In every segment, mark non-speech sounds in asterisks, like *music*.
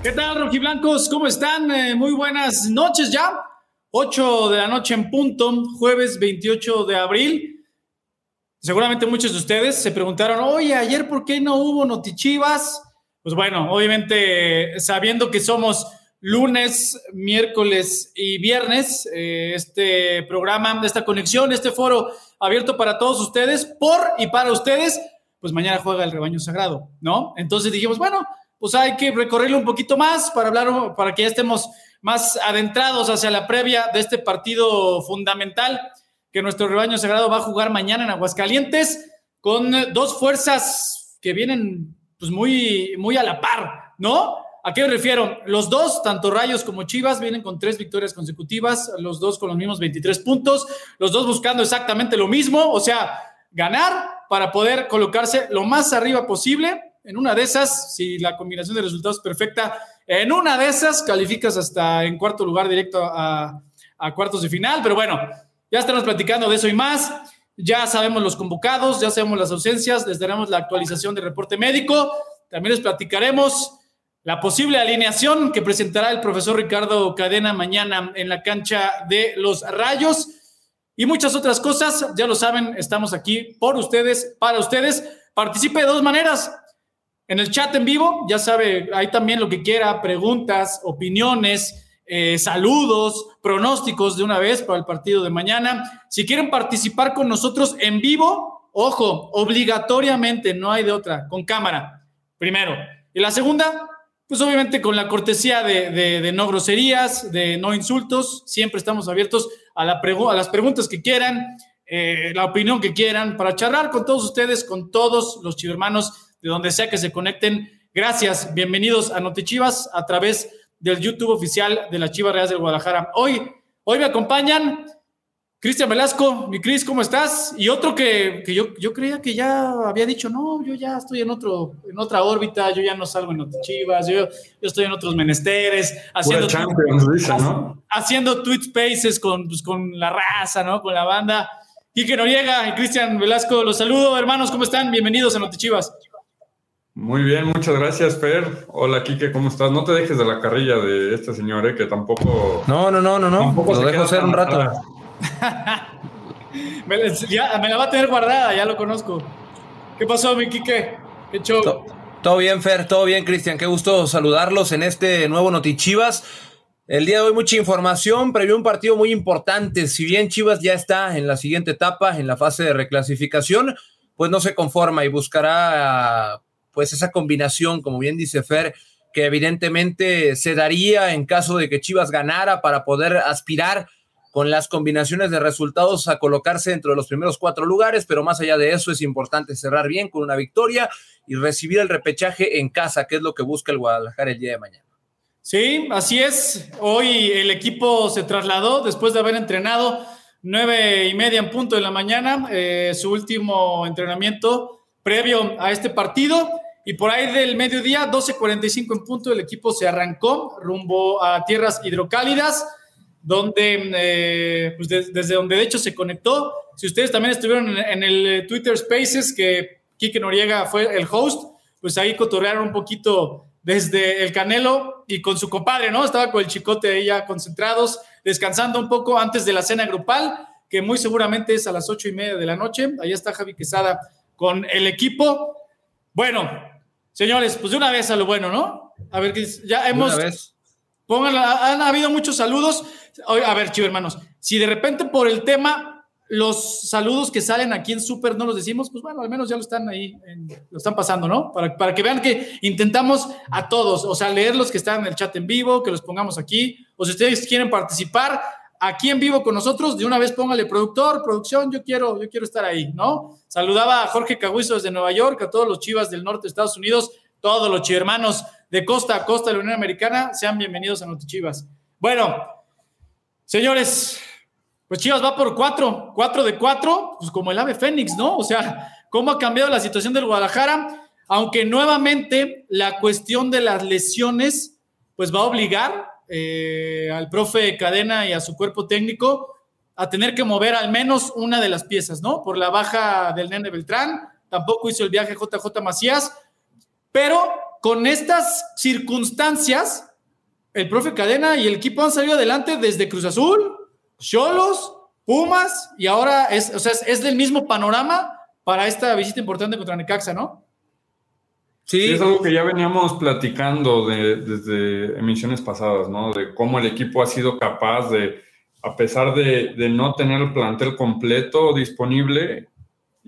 ¿Qué tal, rojiblancos? ¿Cómo están? Eh, muy buenas noches ya. 8 de la noche en punto, jueves 28 de abril. Seguramente muchos de ustedes se preguntaron, oye, ayer por qué no hubo notichivas. Pues bueno, obviamente sabiendo que somos lunes, miércoles y viernes, eh, este programa, esta conexión, este foro abierto para todos ustedes, por y para ustedes, pues mañana juega el rebaño sagrado, ¿no? Entonces dijimos, bueno, pues hay que recorrerlo un poquito más para hablar, para que ya estemos más adentrados hacia la previa de este partido fundamental que nuestro rebaño sagrado va a jugar mañana en Aguascalientes con dos fuerzas que vienen pues muy, muy a la par, ¿no? ¿A qué me refiero? Los dos, tanto Rayos como Chivas, vienen con tres victorias consecutivas, los dos con los mismos 23 puntos, los dos buscando exactamente lo mismo, o sea, ganar para poder colocarse lo más arriba posible en una de esas, si la combinación de resultados es perfecta, en una de esas calificas hasta en cuarto lugar directo a, cuartos de final. Pero bueno, ya estamos platicando de eso y más. Ya sabemos los convocados, ya sabemos las ausencias, les daremos la actualización del reporte médico. También les platicaremos la posible alineación que presentará el profesor Ricardo Cadena mañana en la cancha de los Rayos y muchas otras cosas. Ya lo saben, estamos aquí por ustedes, para ustedes. Participe de dos maneras. En el chat en vivo, ya sabe, hay también lo que quiera, preguntas, opiniones, eh, saludos, pronósticos de una vez para el partido de mañana. Si quieren participar con nosotros en vivo, ojo, obligatoriamente, no hay de otra, con cámara, primero. Y la segunda, pues obviamente con la cortesía de, no groserías, de no insultos, siempre estamos abiertos a, la a las preguntas que quieran, eh, la opinión que quieran, para charlar con todos ustedes, con todos los chivermanos de donde sea que se conecten. Gracias, bienvenidos a Notichivas a través del YouTube oficial de la Chivas Real del Guadalajara. Hoy, hoy me acompañan Cristian Velasco, mi Cris, ¿cómo estás? Y otro que, yo, yo, creía que ya había dicho, no, yo ya estoy en, otro, en otra órbita, yo ya no salgo en Notichivas, yo, yo estoy en otros menesteres, haciendo, haciendo tweet spaces con, pues, con la raza, ¿no? Con la banda. Quique Noriega y Cristian Velasco, los saludo, hermanos, ¿cómo están? Bienvenidos a Notichivas. Muy bien, muchas gracias, Fer. Hola, Kike, ¿cómo estás? No te dejes de la carrilla de este señor, ¿eh? que tampoco. No, no, no, no, no. Lo dejo hacer un rato. *laughs* me, la va a tener guardada, ya lo conozco. ¿Qué pasó, mi Kike? ¿Qué show? Todo, bien, Fer, todo bien, Cristian. Qué gusto saludarlos en este nuevo Notichivas. El día de hoy mucha información, previó un partido muy importante. Si bien Chivas ya está en la siguiente etapa, en la fase de reclasificación, pues no se conforma y buscará pues esa combinación, como bien dice Fer, que evidentemente se daría en caso de que Chivas ganara para poder aspirar con las combinaciones de resultados a colocarse dentro de los primeros cuatro lugares, pero más allá de eso es importante cerrar bien con una victoria y recibir el repechaje en casa, que es lo que busca el Guadalajara el día de mañana. Sí, así es. Hoy el equipo se trasladó después de haber entrenado nueve y media en punto de la mañana, eh, su último entrenamiento previo a este partido. Y por ahí del mediodía, 12.45 en punto, el equipo se arrancó rumbo a tierras hidrocálidas, donde, eh, pues desde donde de hecho se conectó. Si ustedes también estuvieron en, el Twitter Spaces, que Kike Noriega fue el host, pues ahí cotorrearon un poquito desde el Canelo y con su compadre, ¿no? Estaba con el chicote ahí ya concentrados, descansando un poco antes de la cena grupal, que muy seguramente es a las ocho y media de la noche. Ahí está Javi Quesada con el equipo. Bueno, Señores, pues de una vez a lo bueno, ¿no? A ver, ya hemos... Una vez. han habido muchos saludos. A ver, chivo hermanos, si de repente por el tema los saludos que salen aquí en Super no los decimos, pues bueno, al menos ya lo están ahí, lo están pasando, ¿no? Para, para que vean que intentamos a todos, o sea, leer los que están en el chat en vivo, que los pongamos aquí, o si ustedes quieren participar, aquí en vivo con nosotros, de una vez póngale productor, producción, yo quiero, yo quiero estar ahí, ¿no? Saludaba a Jorge Caguizo desde Nueva York, a todos los chivas del norte de Estados Unidos, todos los chivermanos de costa a costa de la Unión Americana, sean bienvenidos a Chivas. Bueno, señores, pues Chivas va por cuatro, cuatro de cuatro, pues como el ave Fénix, ¿no? O sea, ¿cómo ha cambiado la situación del Guadalajara? Aunque nuevamente la cuestión de las lesiones, pues va a obligar eh, al profe Cadena y a su cuerpo técnico a tener que mover al menos una de las piezas, ¿no? Por la baja del Nene Beltrán, tampoco hizo el viaje JJ Macías, pero con estas circunstancias, el profe Cadena y el equipo han salido adelante desde Cruz Azul, Cholos, Pumas, y ahora es, o sea, es, del mismo panorama para esta visita importante contra Necaxa, ¿no? Sí. es algo que ya veníamos platicando desde emisiones pasadas, ¿no? De cómo el equipo ha sido capaz de, a pesar de, de no tener el plantel completo disponible,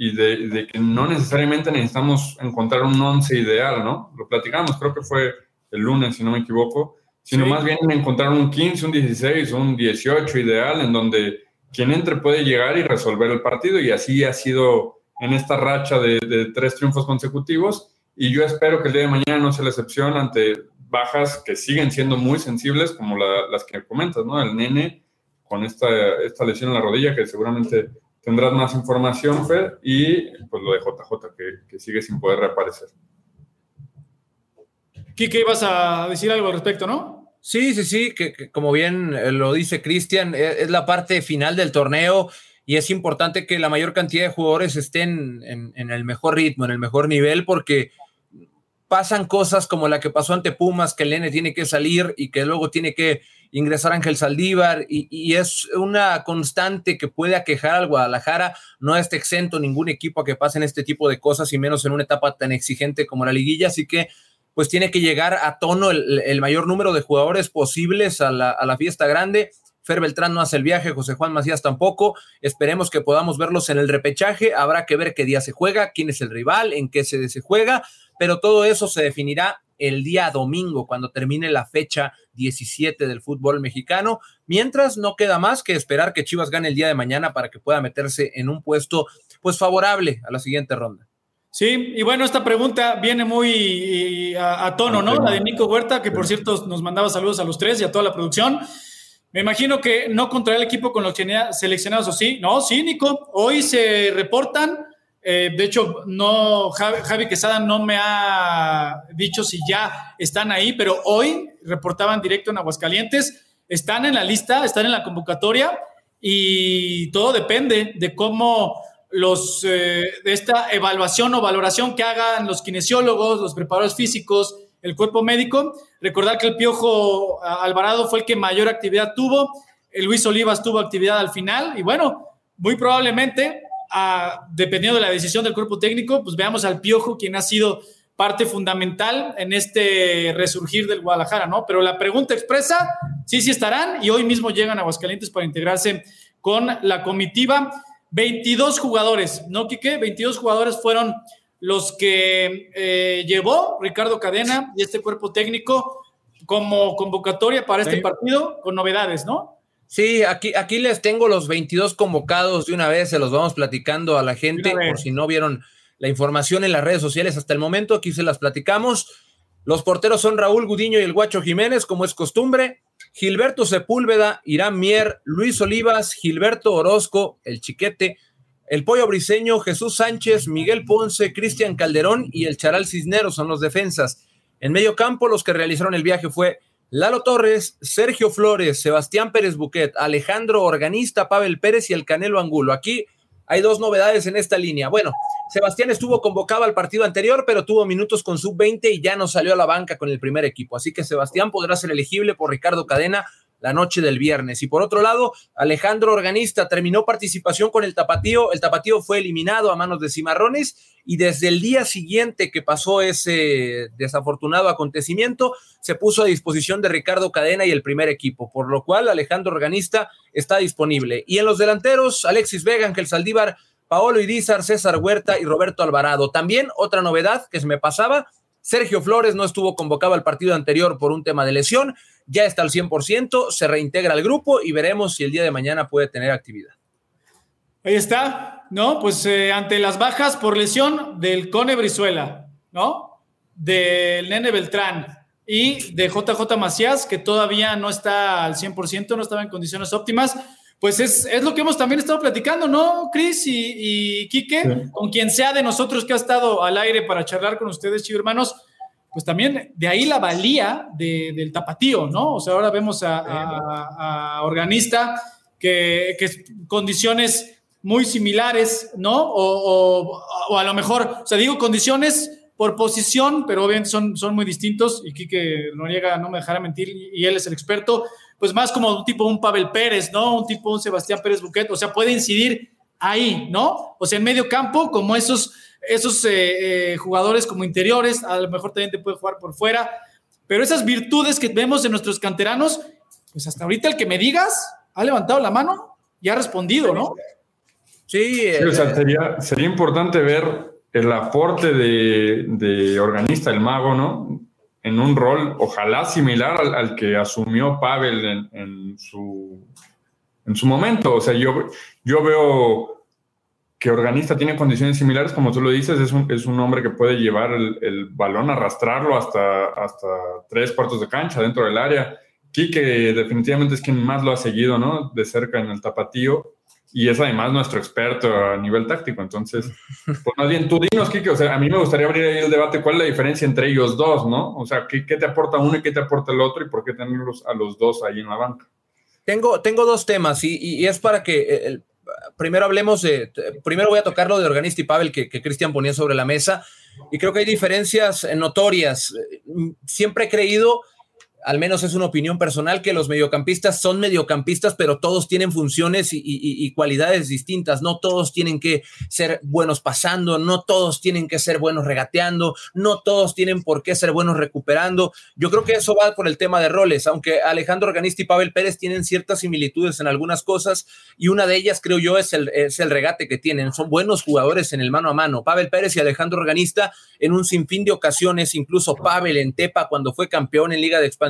y de, que no necesariamente necesitamos encontrar un once ideal, ¿no? Lo platicamos, creo que fue el lunes, si no me equivoco, sino más bien encontrar un 15, un 16, un 18 ideal en donde quien entre puede llegar y resolver el partido y así ha sido en esta racha de, tres triunfos consecutivos y yo espero que el día de mañana no sea la excepción ante bajas que siguen siendo muy sensibles como las que comentas, ¿no? El nene con esta, esta lesión en la rodilla que seguramente tendrás más información, Fer, y pues lo de JJ, que, sigue sin poder reaparecer. Kike, ibas a decir algo al respecto, ¿no? Sí, sí, sí, que, como bien eh, lo dice Cristian, e, es, la parte final del torneo y es importante que la mayor cantidad de jugadores estén en, en el mejor ritmo, en el mejor nivel, porque pasan cosas como la que pasó ante Pumas, que el N tiene que salir y que luego tiene que ingresar Ángel Saldívar y, es una constante que puede aquejar al Guadalajara. No está exento ningún equipo a que pasen este tipo de cosas y menos en una etapa tan exigente como la liguilla. Así que pues tiene que llegar a tono el, mayor número de jugadores posibles a la fiesta grande. Fer Beltrán no hace el viaje, José Juan Macías tampoco. Esperemos que podamos verlos en el repechaje. Habrá que ver qué día se juega, quién es el rival, en qué sede se juega, pero todo eso se definirá el día domingo, cuando termine la fecha 17 del fútbol mexicano. Mientras no queda más que esperar que Chivas gane el día de mañana para que pueda meterse en un puesto pues favorable a la siguiente ronda. Sí, y bueno, esta pregunta viene muy a, tono, ¿no? La de Nico Huerta, que por cierto nos mandaba saludos a los tres y a toda la producción. Me imagino que no contra el equipo con los seleccionados, ¿o sí? No, sí, Nico. Hoy se reportan eh, de hecho, no, Javi, Quesada no me ha dicho si ya están ahí, pero hoy reportaban directo en Aguascalientes, están en la lista, están en la convocatoria y todo depende de cómo los, eh, de esta evaluación o valoración que hagan los kinesiólogos, los preparadores físicos, el cuerpo médico. Recordar que el Piojo Alvarado fue el que mayor actividad tuvo, el Luis Olivas tuvo actividad al final y bueno, muy probablemente dependiendo de la decisión del cuerpo técnico, pues veamos al Piojo, quien ha sido parte fundamental en este resurgir del Guadalajara, ¿no? Pero la pregunta expresa, sí, sí estarán y hoy mismo llegan a Aguascalientes para integrarse con la comitiva. 22 jugadores, ¿no, Quique? 22 jugadores fueron los que eh, llevó Ricardo Cadena y este cuerpo técnico como convocatoria para este partido con novedades, ¿no? Sí, aquí, aquí les tengo los 22 convocados de una vez, se los vamos platicando a la gente por si no vieron la información en las redes sociales hasta el momento, aquí se las platicamos. Los porteros son Raúl Gudiño y el Guacho Jiménez, como es costumbre. Gilberto Sepúlveda, Irán Mier, Luis Olivas, Gilberto Orozco, el Chiquete, el Pollo Briseño, Jesús Sánchez, Miguel Ponce, Cristian Calderón y el Charal Cisneros son los defensas. En medio campo, los que realizaron el viaje fue Lalo Torres, Sergio Flores, Sebastián Pérez Buquet, Alejandro Organista, Pavel Pérez y el Canelo Angulo. Aquí hay dos novedades en esta línea. Bueno, Sebastián estuvo convocado al partido anterior, pero tuvo minutos con sub-20 y ya no salió a la banca con el primer equipo. Así que Sebastián podrá ser elegible por Ricardo Cadena la noche del viernes. Y por otro lado, Alejandro Organista terminó participación con el Tapatío. El Tapatío fue eliminado a manos de Cimarrones y desde el día siguiente que pasó ese desafortunado acontecimiento, se puso a disposición de Ricardo Cadena y el primer equipo, por lo cual Alejandro Organista está disponible. Y en los delanteros, Alexis Vega, Ángel Saldívar, Paolo Irizar, César Huerta y Roberto Alvarado. También otra novedad que se me pasaba, Sergio Flores no estuvo convocado al partido anterior por un tema de lesión, ya está al 100%, se reintegra al grupo y veremos si el día de mañana puede tener actividad. Ahí está, ¿no? Pues eh, ante las bajas por lesión del Cone Brizuela, ¿no? Del Nene Beltrán y de JJ Macías, que todavía no está al 100%, no estaba en condiciones óptimas pues es, lo que hemos también estado platicando, ¿no, Cris y, y Quique? Con quien sea de nosotros que ha estado al aire para charlar con ustedes, chicos hermanos, pues también de ahí la valía del tapatío, ¿no? O sea, ahora vemos a, Organista que, que, condiciones muy similares, ¿no? O, o, a lo mejor, o sea, digo condiciones por posición, pero bien son, son muy distintos y Quique Noriega no me dejará mentir y él es el experto, pues más como un tipo un Pavel Pérez, ¿no? Un tipo un Sebastián Pérez Buquet, o sea, puede incidir ahí, ¿no? O sea, en medio campo, como esos, esos eh, eh, jugadores como interiores, a lo mejor también te puede jugar por fuera, pero esas virtudes que vemos en nuestros canteranos, pues hasta ahorita el que me digas ha levantado la mano y ha respondido, ¿no? Sí, o sea, sería, sería importante ver el aporte de, organista, el mago, ¿no? En un rol, ojalá similar al, que asumió Pavel en, su, en su momento. O sea, yo, yo veo que organista tiene condiciones similares, como tú lo dices, es un, es un hombre que puede llevar el, balón, arrastrarlo hasta, hasta tres cuartos de cancha dentro del área. Quique definitivamente es quien más lo ha seguido, ¿no? De cerca en el tapatío y es además nuestro experto a nivel táctico. Entonces, pues más bien tú dinos, Kike, o sea, a mí me gustaría abrir ahí el debate, ¿cuál es la diferencia entre ellos dos, no? O sea, ¿qué, te aporta uno y qué te aporta el otro y por qué tenerlos a los dos ahí en la banca? Tengo, tengo dos temas y, es para que eh, primero hablemos de, primero voy a tocar lo de Organista y Pavel que, que Cristian ponía sobre la mesa y creo que hay diferencias notorias. Siempre he creído al menos es una opinión personal, que los mediocampistas son mediocampistas, pero todos tienen funciones y, cualidades distintas. No todos tienen que ser buenos pasando, no todos tienen que ser buenos regateando, no todos tienen por qué ser buenos recuperando. Yo creo que eso va por el tema de roles, aunque Alejandro Organista y Pavel Pérez tienen ciertas similitudes en algunas cosas y una de ellas creo yo es el, es el regate que tienen. Son buenos jugadores en el mano a mano. Pavel Pérez y Alejandro Organista en un sinfín de ocasiones, incluso Pavel en Tepa cuando fue campeón en Liga de Expansión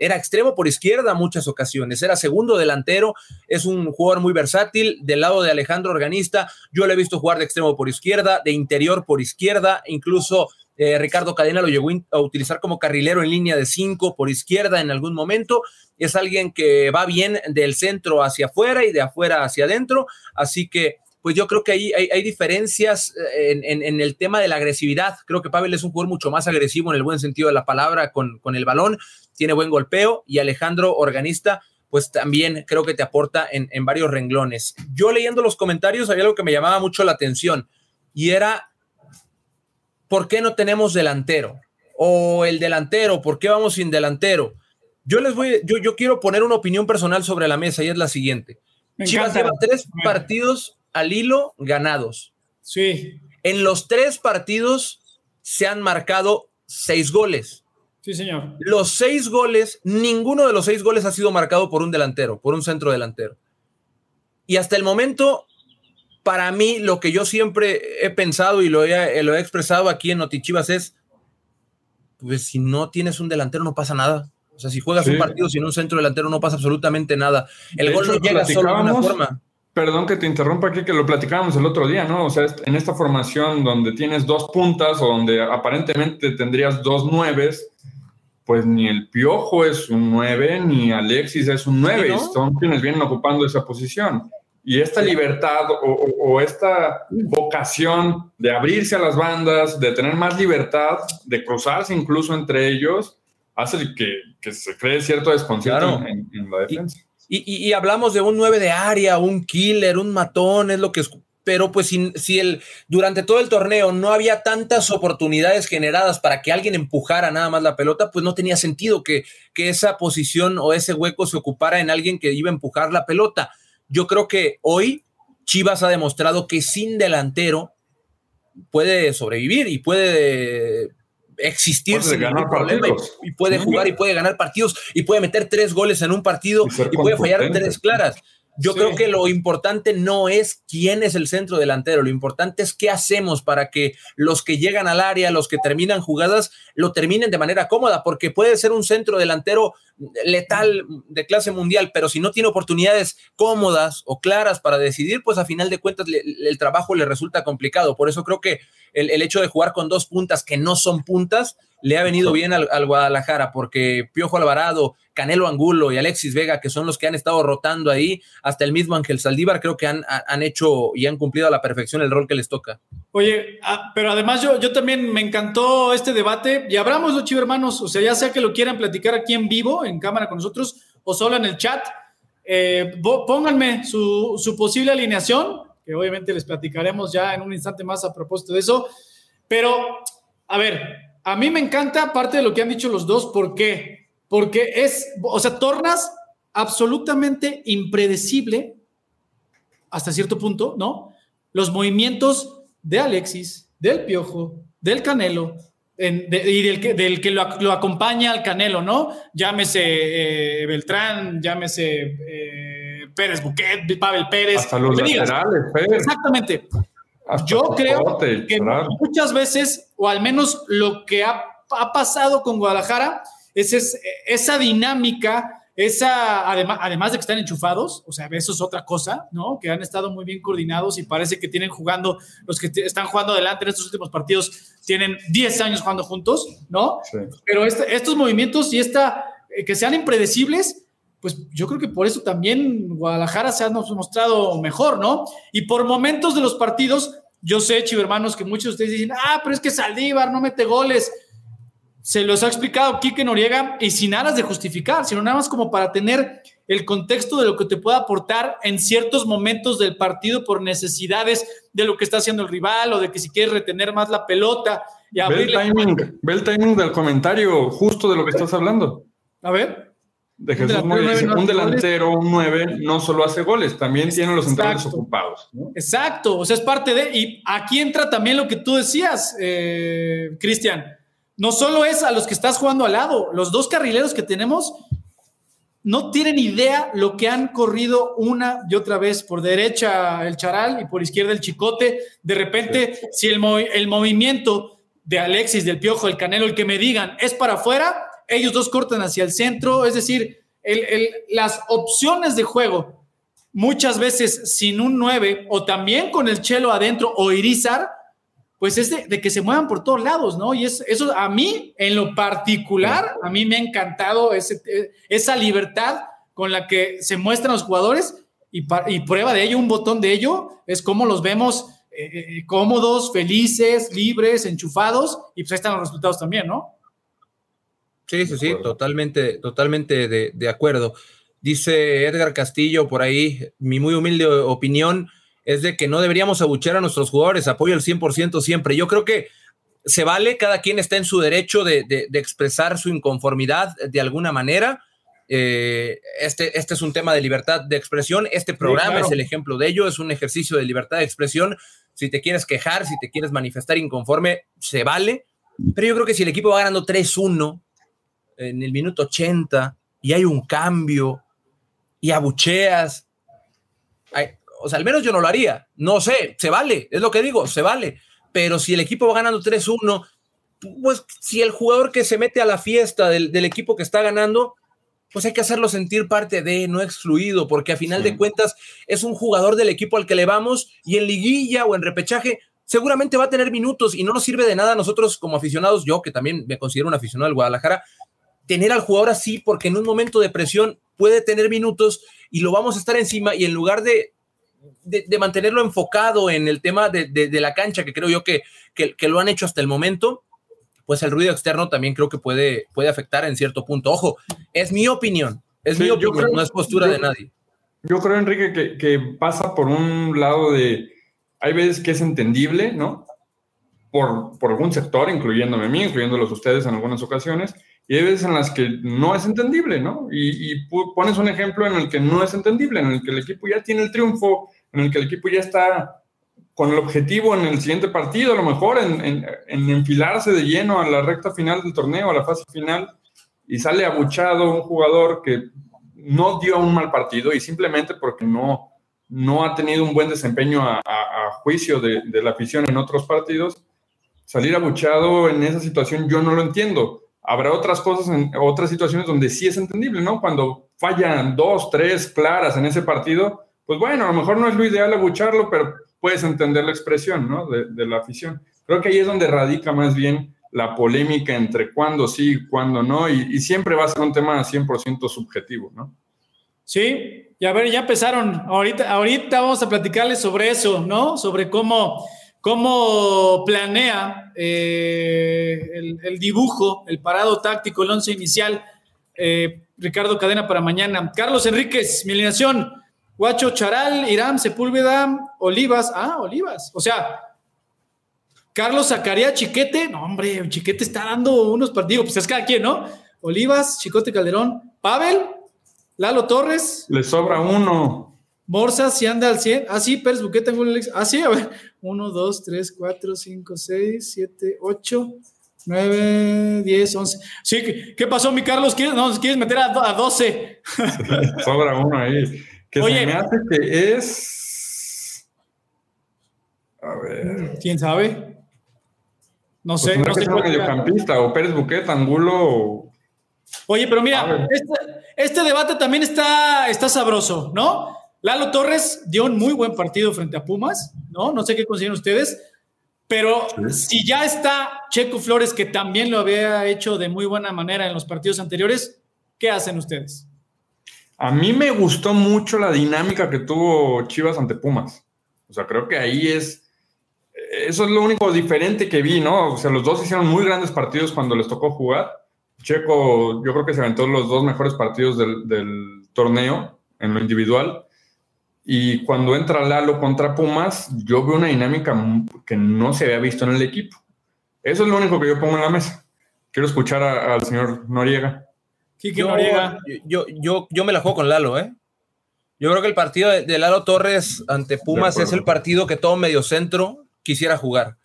era extremo por izquierda muchas ocasiones, era segundo delantero, es un jugador muy versátil, del lado de Alejandro Organista, yo lo he visto jugar de extremo por izquierda, de interior por izquierda, incluso eh, Ricardo Cadena lo llegó a utilizar como carrilero en línea de cinco por izquierda en algún momento, es alguien que va bien del centro hacia afuera y de afuera hacia adentro, así que pues yo creo que ahí hay, diferencias eh, en, el tema de la agresividad. Creo que Pavel es un jugador mucho más agresivo en el buen sentido de la palabra con, con el balón, tiene buen golpeo y Alejandro Organista pues también creo que te aporta en, en, varios renglones. Yo leyendo los comentarios había algo que me llamaba mucho la atención y era, ¿por qué no tenemos delantero? O el delantero, ¿por qué vamos sin delantero? Yo les voy, yo, yo quiero poner una opinión personal sobre la mesa y es la siguiente. Chivas lleva tres partidos al hilo ganados. Sí. En los tres partidos se han marcado seis goles. Sí, señor. Los seis goles, ninguno de los seis goles ha sido marcado por un delantero, por un centro delantero. Y hasta el momento, para mí, lo que yo siempre he pensado y lo he, lo he expresado aquí en Notichivas es, pues si no tienes un delantero no pasa nada. O sea, si juegas un partido sin un centro delantero no pasa absolutamente nada. El gol no llega solo de una forma. Perdón que te interrumpa aquí, que lo platicábamos el otro día, ¿no? O sea, en esta formación donde tienes dos puntas o donde aparentemente tendrías dos nueves, pues ni el Piojo es un nueve, ni Alexis es un nueve, son quienes vienen ocupando esa posición. Y esta libertad o, esta vocación de abrirse a las bandas, de tener más libertad, de cruzarse incluso entre ellos, hace que, que se cree cierto desconcierto en, la defensa. Y, hablamos de un 9 de área, un killer, un matón, es lo que es. Pero pues si, si el, durante todo el torneo no había tantas oportunidades generadas para que alguien empujara nada más la pelota, pues no tenía sentido que, que esa posición o ese hueco se ocupara en alguien que iba a empujar la pelota. Yo creo que hoy Chivas ha demostrado que sin delantero puede sobrevivir y puede existir sin ningún problema y, puede jugar y puede ganar partidos y puede meter tres goles en un partido y, puede fallar tres claras. Yo creo que lo importante no es quién es el centro delantero, lo importante es qué hacemos para que los que llegan al área, los que terminan jugadas, lo terminen de manera cómoda, porque puede ser un centro delantero letal de clase mundial, pero si no tiene oportunidades cómodas o claras para decidir, pues a final de cuentas el trabajo le resulta complicado. Por eso creo que el, el, hecho de jugar con dos puntas que no son puntas le ha venido bien al, Guadalajara, porque Piojo Alvarado, Canelo Angulo y Alexis Vega, que son los que han estado rotando ahí, hasta el mismo Ángel Saldívar, creo que han, han hecho y han cumplido a la perfección el rol que les toca. Oye, ah, pero además yo, yo también me encantó este debate y abramos los hermanos, o sea, ya sea que lo quieran platicar aquí en vivo, en cámara con nosotros, o solo en el chat, eh, pónganme su, su posible alineación, que obviamente les platicaremos ya en un instante más a propósito de eso, pero A ver, a mí me encanta parte de lo que han dicho los dos. ¿Por qué? Porque es, o sea, tornas absolutamente impredecible hasta cierto punto, ¿no? Los movimientos de Alexis, del Piojo, del Canelo, y del que, del que lo, acompaña al Canelo, ¿no? Llámese eh, Beltrán, llámese eh, Pérez Buquet, Pavel Pérez. Hasta los laterales, Pérez. Exactamente. Yo creo que muchas veces, o al menos lo que ha, ha pasado con Guadalajara, es, esa dinámica esa, además, además de que están enchufados, o sea, eso es otra cosa, ¿no? Que han estado muy bien coordinados y parece que tienen jugando, los que están jugando adelante en estos últimos partidos, tienen 10 años jugando juntos, ¿no? Pero este, estos movimientos y esta, eh, que sean impredecibles, pues yo creo que por eso también Guadalajara se ha mostrado mejor, ¿no? Y por momentos de los partidos, yo sé, chivermanos, que muchos de ustedes dicen, ah, pero es que Saldívar no mete goles se los ha explicado Quique Noriega y sin aras de justificar, sino nada más como para tener el contexto de lo que te puede aportar en ciertos momentos del partido por necesidades de lo que está haciendo el rival o de que si quieres retener más la pelota. Y ve, el timing, ve el timing del comentario justo de lo que estás hablando. A ver. De Jesús un delantero, un 9, no solo hace goles, también tiene los centrales ocupados. Exacto, o sea, es parte de. Y aquí entra también lo que tú decías, eh, Cristian no solo es a los que estás jugando al lado, los dos carrileros que tenemos no tienen idea lo que han corrido una y otra vez por derecha el Charal y por izquierda el Chicote. De repente, si el, el movimiento de Alexis, del Piojo, el Canelo, el que me digan es para afuera, ellos dos cortan hacia el centro. Es decir, las opciones de juego, muchas veces sin un 9 o también con el Chelo adentro o Irizar, pues es de, que se muevan por todos lados, ¿no? Y es, eso a mí, en lo particular, a mí me ha encantado esa libertad con la que se muestran los jugadores y, y, prueba de ello, un botón de ello, es cómo los vemos eh, eh, cómodos, felices, libres, enchufados, y pues ahí están los resultados también, ¿no? Sí, sí, sí, totalmente, totalmente de, de acuerdo. Dice Edgar Castillo por ahí, mi muy humilde opinión, es de que no deberíamos abuchear a nuestros jugadores, apoyo al 100% siempre. Yo creo que se vale, cada quien está en su derecho de, expresar su inconformidad de alguna manera. Eh, este, este es un tema de libertad de expresión, este programa es el ejemplo de ello, es un ejercicio de libertad de expresión. Si te quieres quejar, si te quieres manifestar inconforme, se vale. Pero yo creo que si el equipo va ganando 3-1 en el minuto 80 y hay un cambio y abucheas, o sea, al menos yo no lo haría. No sé, se vale, es lo que digo, se vale. Pero si el equipo va ganando 3-1, pues si el jugador que se mete a la fiesta del, equipo que está ganando, pues hay que hacerlo sentir parte de, no excluido, porque a final de cuentas es un jugador del equipo al que le vamos y en liguilla o en repechaje seguramente va a tener minutos y no nos sirve de nada a nosotros como aficionados, yo que también me considero un aficionado del Guadalajara, tener al jugador así porque en un momento de presión puede tener minutos y lo vamos a estar encima y en lugar de de, mantenerlo enfocado en el tema de, la cancha, que creo yo que, que, lo han hecho hasta el momento, pues el ruido externo también creo que puede, puede afectar en cierto punto. Ojo, es mi opinión, es mi opinión, no es postura de nadie. Yo creo, Enrique, que, que, pasa por un lado de, hay veces que es entendible, ¿no? Por, por algún sector, incluyéndome a mí, incluyéndolos ustedes en algunas ocasiones, y hay veces en las que no es entendible, ¿no? Y, y, pones un ejemplo en el que no es entendible, en el que el equipo ya tiene el triunfo, en el que el equipo ya está con el objetivo en el siguiente partido, a lo mejor en, en, enfilarse de lleno a la recta final del torneo, a la fase final, y sale abuchado un jugador que no dio un mal partido y simplemente porque no, no ha tenido un buen desempeño a, a, juicio de, de, la afición en otros partidos, salir abuchado en esa situación yo no lo entiendo. Habrá otras cosas, en otras situaciones donde sí es entendible, ¿no? Cuando fallan dos, tres claras en ese partido, pues bueno, a lo mejor no es lo ideal abucharlo, pero puedes entender la expresión, ¿no? De, la afición. Creo que ahí es donde radica más bien la polémica entre cuándo sí y cuándo no, y, siempre va a ser un tema 100% subjetivo, ¿no? Sí, y a ver, ya empezaron. Ahorita, ahorita vamos a platicarles sobre eso, ¿no? Sobre cómo, cómo planea eh, el, dibujo, el parado táctico, el once inicial. Eh, Ricardo Cadena para mañana. Carlos Enríquez, mi alineación. Guacho, Charal, Irán, Sepúlveda, Olivas. Ah, Olivas. O sea, Carlos sacaría Chiquete. No, hombre, Chiquete está dando unos partidos. Pues es cada quien, ¿no? Olivas, Chicote Calderón, Pavel, Lalo Torres. Le sobra uno. Morsa, si anda al 100. Ah, sí, Pérez Buqueta, Ah, sí, a ver. 1, 2, 3, 4, 5, 6, 7, 8, 9, 10, 11. Sí, ¿qué pasó, mi Carlos? ¿Quieres, no, ¿quieres meter a, a 12? *laughs* sobra uno ahí. Que Oye, se me hace que es. A ver. ¿Quién sabe? No pues sé. no sé. mediocampista o Pérez Buqueta, Angulo. Oye, pero mira, este, este, debate también está, está sabroso, ¿no? Lalo Torres dio un muy buen partido frente a Pumas, ¿no? No sé qué consideran ustedes, pero si ya está Checo Flores, que también lo había hecho de muy buena manera en los partidos anteriores, ¿qué hacen ustedes? A mí me gustó mucho la dinámica que tuvo Chivas ante Pumas. O sea, creo que ahí es. Eso es lo único diferente que vi, ¿no? O sea, los dos hicieron muy grandes partidos cuando les tocó jugar. Checo, yo creo que se aventó los dos mejores partidos del, del torneo en lo individual. Y cuando entra Lalo contra Pumas, yo veo una dinámica que no se había visto en el equipo. Eso es lo único que yo pongo en la mesa. Quiero escuchar al señor Noriega. yo, Noriega. Yo, yo, yo, me la juego con Lalo, ¿eh? Yo creo que el partido de, Lalo Torres ante Pumas es el partido que todo mediocentro quisiera jugar.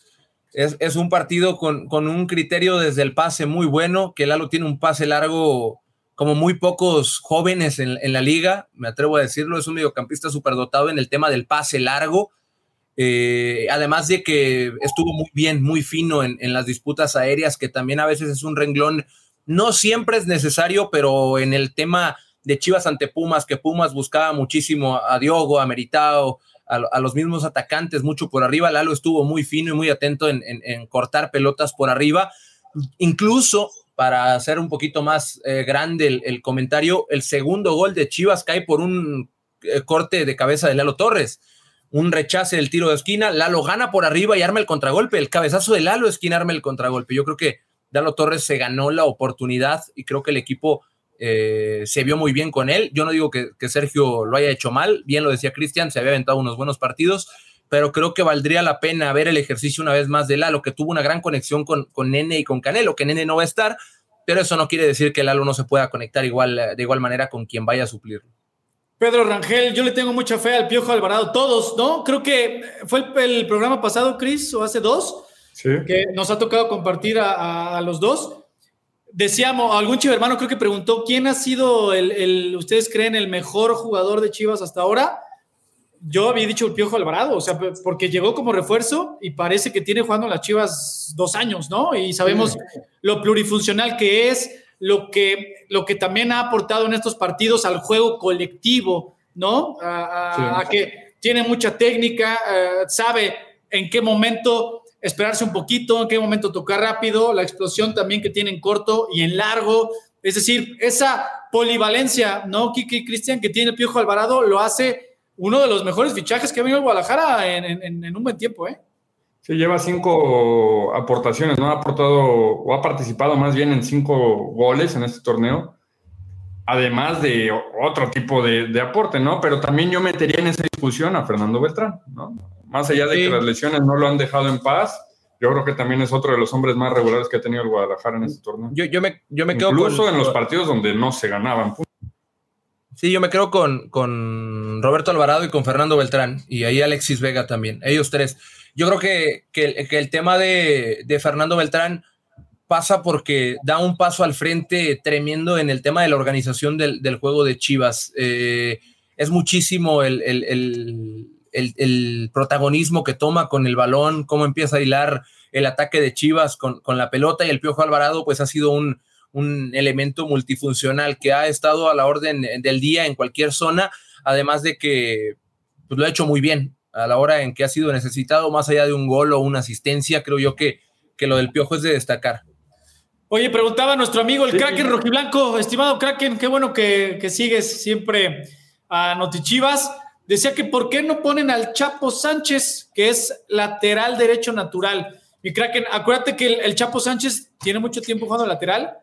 Es, es un partido con, con, un criterio desde el pase muy bueno, que Lalo tiene un pase largo como muy pocos jóvenes en, la liga, me atrevo a decirlo, es un mediocampista superdotado en el tema del pase largo, eh, además de que estuvo muy bien, muy fino en, las disputas aéreas, que también a veces es un renglón, no siempre es necesario, pero en el tema de Chivas ante Pumas, que Pumas buscaba muchísimo a Diogo, a Meritao, a, los mismos atacantes mucho por arriba, Lalo estuvo muy fino y muy atento en cortar pelotas por arriba, incluso para hacer un poquito más eh, grande el, comentario, el segundo gol de Chivas cae por un eh, corte de cabeza de Lalo Torres. Un rechace del tiro de esquina, Lalo gana por arriba y arma el contragolpe. El cabezazo de Lalo esquina arma el contragolpe. Yo creo que Lalo Torres se ganó la oportunidad y creo que el equipo eh, se vio muy bien con él. Yo no digo que, que Sergio lo haya hecho mal, bien lo decía Cristian, se había aventado unos buenos partidos, pero creo que valdría la pena ver el ejercicio una vez más de Lalo, que tuvo una gran conexión con, con Nene y con Canelo, que Nene no va a estar, pero eso no quiere decir que Lalo no se pueda conectar igual, de igual manera con quien vaya a suplirlo. Pedro Rangel, yo le tengo mucha fe al Piojo Alvarado, todos, ¿no? Creo que fue el, programa pasado, Chris, o hace dos, que nos ha tocado compartir a, los dos. Decíamos, algún chivermano creo que preguntó, ¿quién ha sido el, ustedes creen, el mejor jugador de Chivas hasta ahora? Yo había dicho el Piojo Alvarado, o sea, porque llegó como refuerzo y parece que tiene jugando las Chivas dos años, ¿no? Y sabemos lo plurifuncional que es, lo que, lo que también ha aportado en estos partidos al juego colectivo, ¿no? A, que tiene mucha técnica, eh, sabe en qué momento esperarse un poquito, en qué momento tocar rápido, la explosión también que tiene en corto y en largo. Es decir, esa polivalencia, ¿no? Kiki Cristian, que tiene el Piojo Alvarado, lo hace uno de los mejores fichajes que ha venido Guadalajara en, un buen tiempo, ¿eh? Sí, lleva cinco aportaciones, ¿no? Ha aportado o ha participado más bien en cinco goles en este torneo, además de otro tipo de, aporte, ¿no? Pero también yo metería en esa discusión a Fernando Beltrán, ¿no? Más allá de que las lesiones no lo han dejado en paz, yo creo que también es otro de los hombres más regulares que ha tenido el Guadalajara en este torneo. Yo, me, yo me quedo Incluso en los partidos donde no se ganaban. Sí, yo me quedo con, con, Roberto Alvarado y con Fernando Beltrán y ahí Alexis Vega también, ellos tres. Yo creo que, el tema de, Fernando Beltrán pasa porque da un paso al frente tremendo en el tema de la organización del, juego de Chivas. Eh, es muchísimo el, el, protagonismo que toma con el balón, cómo empieza a hilar el ataque de Chivas con, con la pelota y el Piojo Alvarado pues ha sido un, un elemento multifuncional que ha estado a la orden del día en cualquier zona, además de que pues, lo ha hecho muy bien a la hora en que ha sido necesitado, más allá de un gol o una asistencia, creo yo que, que lo del Piojo es de destacar. Oye, preguntaba nuestro amigo el Kraken Rojiblanco, estimado Kraken, qué bueno que, que sigues siempre a Notichivas. Decía que por qué no ponen al Chapo Sánchez, que es lateral derecho natural. Mi Kraken, acuérdate que el, Chapo Sánchez tiene mucho tiempo jugando lateral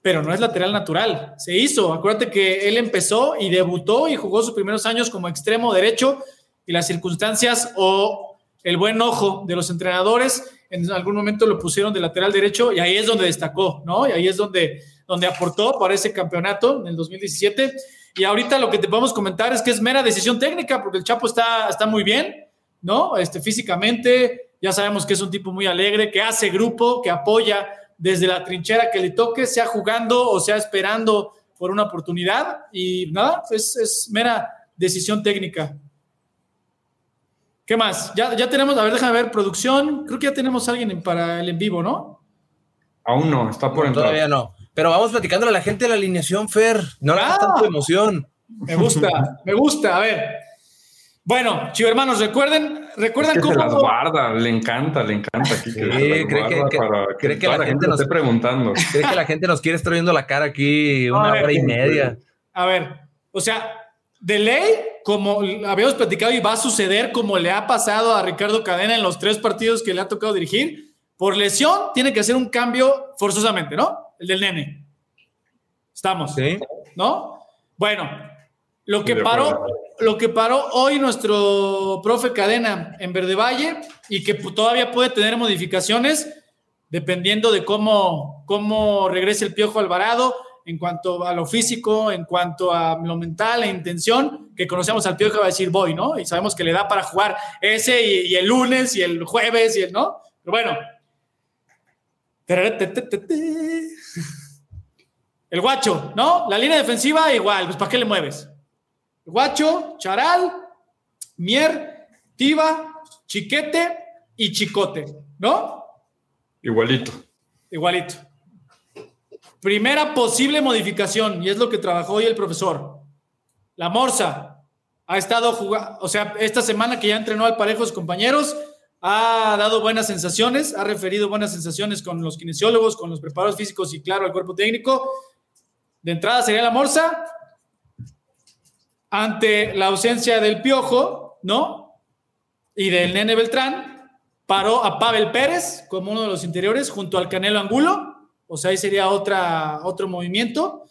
pero no es lateral natural. Se hizo. Acuérdate que él empezó y debutó y jugó sus primeros años como extremo derecho y las circunstancias o el buen ojo de los entrenadores en algún momento lo pusieron de lateral derecho y ahí es donde destacó, ¿no? Y ahí es donde, donde aportó para ese campeonato en el 2017. Y ahorita lo que te podemos comentar es que es mera decisión técnica, porque el Chapo está, está muy bien, ¿no? Este, físicamente, ya sabemos que es un tipo muy alegre, que hace grupo, que apoya desde la trinchera que le toque, sea jugando o sea esperando por una oportunidad. Y nada, es, es mera decisión técnica. ¿Qué más? Ya, ya tenemos, a ver, déjame ver, producción. Creo que ya tenemos a alguien para el en vivo, ¿no? Aún no, está por entrar. Todavía no. Pero vamos platicando a la gente de la alineación, Fer. No le ah, tanta emoción. Me gusta, me gusta. A ver. Bueno, chicos hermanos, recuerden, recuerden cómo. Se las guarda, le encanta, le encanta. Aquí que sí, cree que, que, la, gente, nos esté preguntando. *laughs* Cree que la gente nos quiere estar viendo la cara aquí una hora y media. A ver, o sea, de ley, como habíamos platicado y va a suceder como le ha pasado a Ricardo Cadena en los tres partidos que le ha tocado dirigir, por lesión tiene que hacer un cambio forzosamente, ¿no? El del nene. Estamos. Sí. ¿No? Bueno, lo que paró, lo que paró hoy nuestro profe Cadena en Verde Valle y que todavía puede tener modificaciones dependiendo de cómo, cómo regrese el Piojo Alvarado en cuanto a lo físico, en cuanto a lo mental, la intención, que conocemos al Piojo va a decir voy, ¿no? Y sabemos que le da para jugar ese y, el lunes y el jueves y el, ¿no? Pero bueno. El guacho, ¿no? La línea defensiva igual, pues ¿para qué le mueves? Guacho, Charal, Mier, Tiva, Chiquete y Chicote, ¿no? Igualito. Igualito. Primera posible modificación, y es lo que trabajó hoy el profesor. La Morsa ha estado jugando, o sea, esta semana que ya entrenó al parejo sus compañeros, ha dado buenas sensaciones, ha referido buenas sensaciones con los kinesiólogos, con los preparadores físicos y, claro, al cuerpo técnico. De entrada sería la Morsa. Ante la ausencia del Piojo, ¿no? Y del Nene Beltrán, paró a Pavel Pérez como uno de los interiores junto al Canelo Angulo o sea, ahí sería otra, otro movimiento.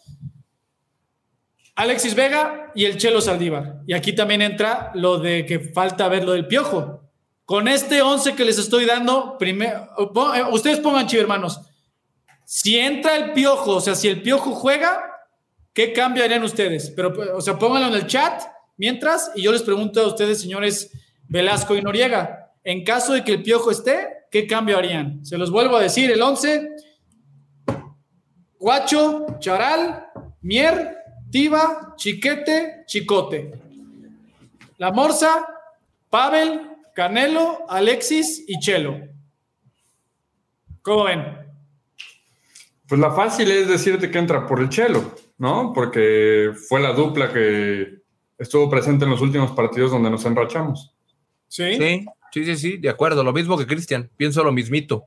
Alexis Vega y el Chelo Saldívar. Y aquí también entra lo de que falta ver lo del piojo. Con este 11 que les estoy dando, primero, eh, ustedes pongan chivo, hermanos. Si entra el piojo, o sea, si el piojo juega, ¿qué cambio harían ustedes? Pero, o sea, pónganlo en el chat mientras y yo les pregunto a ustedes, señores Velasco y Noriega, en caso de que el piojo esté, ¿qué cambio harían? Se los vuelvo a decir, el 11 Guacho, Charal, Mier, Tiva, Chiquete, Chicote. La Morsa, Pavel, Canelo, Alexis y Chelo. ¿Cómo ven? Pues la fácil es decirte que entra por el Chelo, ¿no? Porque fue la dupla que estuvo presente en los últimos partidos donde nos enrachamos. Sí. Sí, sí, sí, sí, de acuerdo. Lo mismo que Cristian. Pienso lo mismito.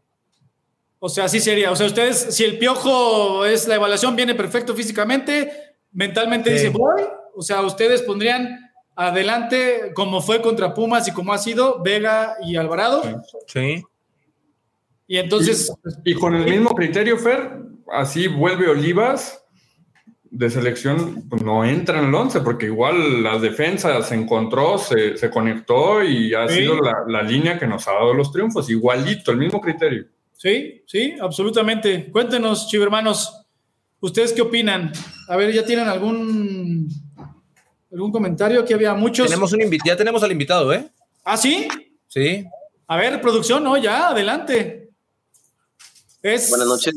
O sea, así sería. O sea, ustedes, si el piojo es la evaluación, viene perfecto físicamente, mentalmente dice voy. O sea, ustedes pondrían adelante, como fue contra Pumas y como ha sido Vega y Alvarado. Sí. Y entonces. Y, con el mismo criterio, Fer, así vuelve Olivas de selección, pues no entra en el 11, porque igual la defensa se encontró, se, conectó y ha sido la, la línea que nos ha dado los triunfos. Igualito, el mismo criterio. Sí, sí, absolutamente. Cuéntenos, chivermanos, ¿ustedes qué opinan? A ver, ¿ya tienen algún, algún comentario? Aquí había muchos. Tenemos un ya tenemos al invitado, ¿eh? ¿Ah, sí? Sí. A ver, producción, no, ya, adelante. Es Buenas noches.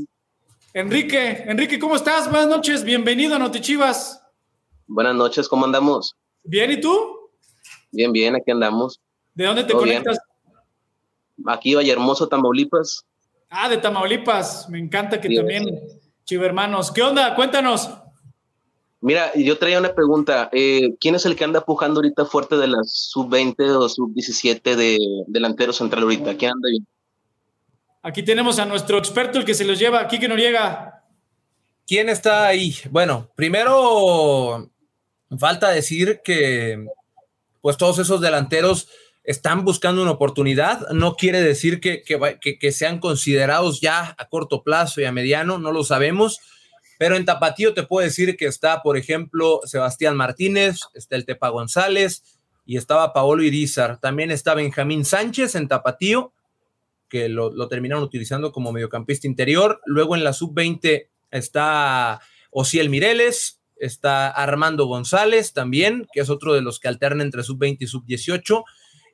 Enrique, Enrique, ¿cómo estás? Buenas noches, bienvenido a Notichivas. Buenas noches, ¿cómo andamos? Bien, ¿y tú? Bien, bien, aquí andamos. ¿De dónde te conectas? Aquí, Hermoso, Tamaulipas. Ah, de Tamaulipas. Me encanta que también, chivermanos. ¿Qué onda? Cuéntanos. Mira, yo traía una pregunta. Eh, ¿Quién es el que anda pujando ahorita fuerte de las sub-20 o sub-17 de delantero central ahorita? ¿Quién anda bien? Aquí tenemos a nuestro experto, el que se los lleva, aquí que no llega. ¿Quién está ahí? Bueno, primero falta decir que pues todos esos delanteros están buscando una oportunidad. No quiere decir que, que, sean considerados ya a corto plazo y a mediano, no lo sabemos. Pero en Tapatío te puedo decir que está, por ejemplo, Sebastián Martínez, está el Tepa González y estaba Paolo Irizar. También está Benjamín Sánchez en Tapatío. Que lo, terminaron utilizando como mediocampista interior. Luego en la sub-20 está Ociel Mireles, está Armando González también, que es otro de los que alterna entre sub-20 y sub-18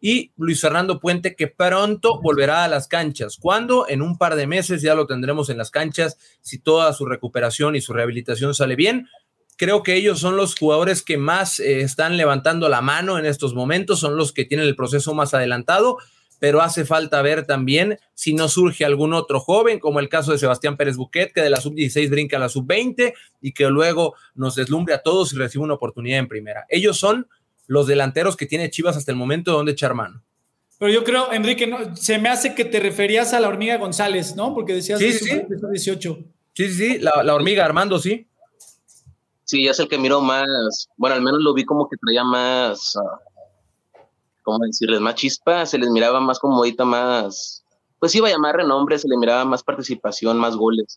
y Luis Fernando Puente, que pronto volverá a las canchas. ¿Cuándo? En un par de meses ya lo tendremos en las canchas, si toda su recuperación y su rehabilitación sale bien. Creo que ellos son los jugadores que más eh, están levantando la mano en estos momentos, son los que tienen el proceso más adelantado, pero hace falta ver también si no surge algún otro joven, como el caso de Sebastián Pérez Buquet, que de la sub-16 brinca a la sub-20 y que luego nos deslumbre a todos y recibe una oportunidad en primera. Ellos son los delanteros que tiene Chivas hasta el momento donde echar mano. Pero yo creo, Enrique, no, se me hace que te referías a la hormiga González, ¿no? Porque decías sí, sí, 18. Sí, sí, sí, la, hormiga Armando, sí. Sí, es el que miró más, bueno, al menos lo vi como que traía más, uh, ¿cómo decirles? Más chispa, se les miraba más como ahorita más, pues iba a llamar renombre, se le miraba más participación, más goles.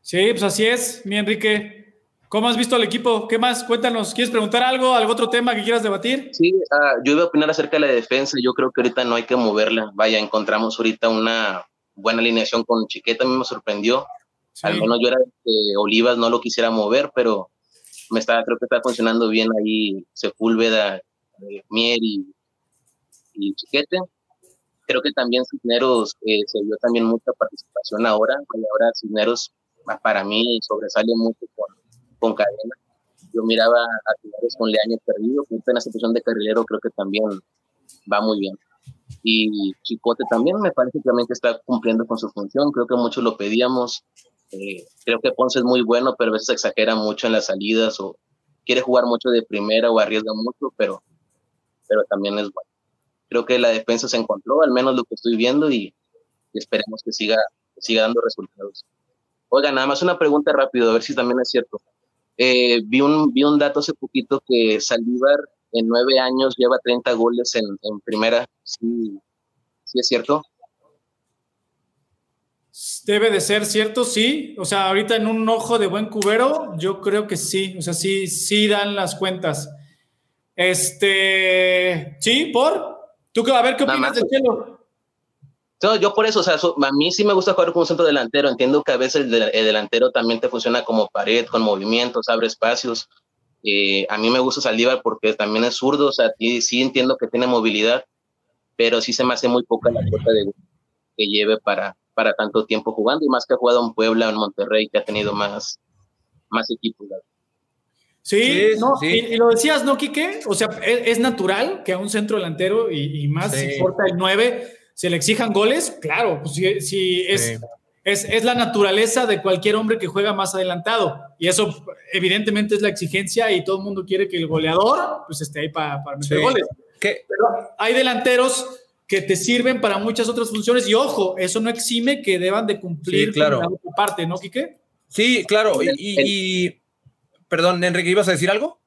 Sí, pues así es, mi Enrique. ¿Cómo has visto al equipo? ¿Qué más? Cuéntanos. ¿Quieres preguntar algo? ¿Algún otro tema que quieras debatir? Sí, uh, yo iba a opinar acerca de la defensa. Yo creo que ahorita no hay que moverla. Vaya, encontramos ahorita una buena alineación con Chiqueta. A mí me sorprendió. Al menos yo era que Olivas no lo quisiera mover, pero me estaba, creo que está funcionando bien ahí Sepúlveda, eh, Mier y, y, Chiquete. Creo que también Cisneros eh, se dio también mucha participación ahora. Y ahora Cisneros, para mí, sobresale mucho con con cadena. Yo miraba a Tigres con Leaño perdido, que en esa posición de carrilero creo que también va muy bien. Y Chicote también me parece que también está cumpliendo con su función, creo que muchos lo pedíamos. Eh, creo que Ponce es muy bueno, pero a veces exagera mucho en las salidas o quiere jugar mucho de primera o arriesga mucho, pero, pero también es bueno. Creo que la defensa se encontró, al menos lo que estoy viendo, y, esperemos que siga, que siga dando resultados. Oiga, nada más una pregunta rápido, a ver si también es cierto. Eh, vi, un, vi un dato hace poquito que Saldívar en nueve años lleva 30 goles en, en primera. Sí, sí es cierto. Debe de ser cierto, sí. O sea, ahorita en un ojo de buen cubero, yo creo que sí. O sea, sí, sí dan las cuentas. Este, sí, por. ¿Tú a ver qué opinas de Chelo? yo por eso, o sea, a mí sí me gusta jugar como centro delantero. Entiendo que a veces el, delantero también te funciona como pared, con movimientos, abre espacios. Eh, a mí me gusta Saldívar porque también es zurdo, o sea, sí, entiendo que tiene movilidad, pero sí se me hace muy poca la cuota de que lleve para, para tanto tiempo jugando y más que ha jugado en Puebla, en Monterrey, que ha tenido más, más equipos. Sí, no, Y, lo decías, ¿no, Quique? O sea, es, natural que a un centro delantero y, más si importa el 9 se le exijan goles, claro, pues si, es, es, la naturaleza de cualquier hombre que juega más adelantado. Y eso evidentemente es la exigencia y todo el mundo quiere que el goleador pues esté ahí para, meter goles. Pero hay delanteros que te sirven para muchas otras funciones y ojo, eso no exime que deban de cumplir claro. con la otra parte, ¿no, Quique? Sí, claro. y, perdón, Enrique, ¿ibas a decir algo?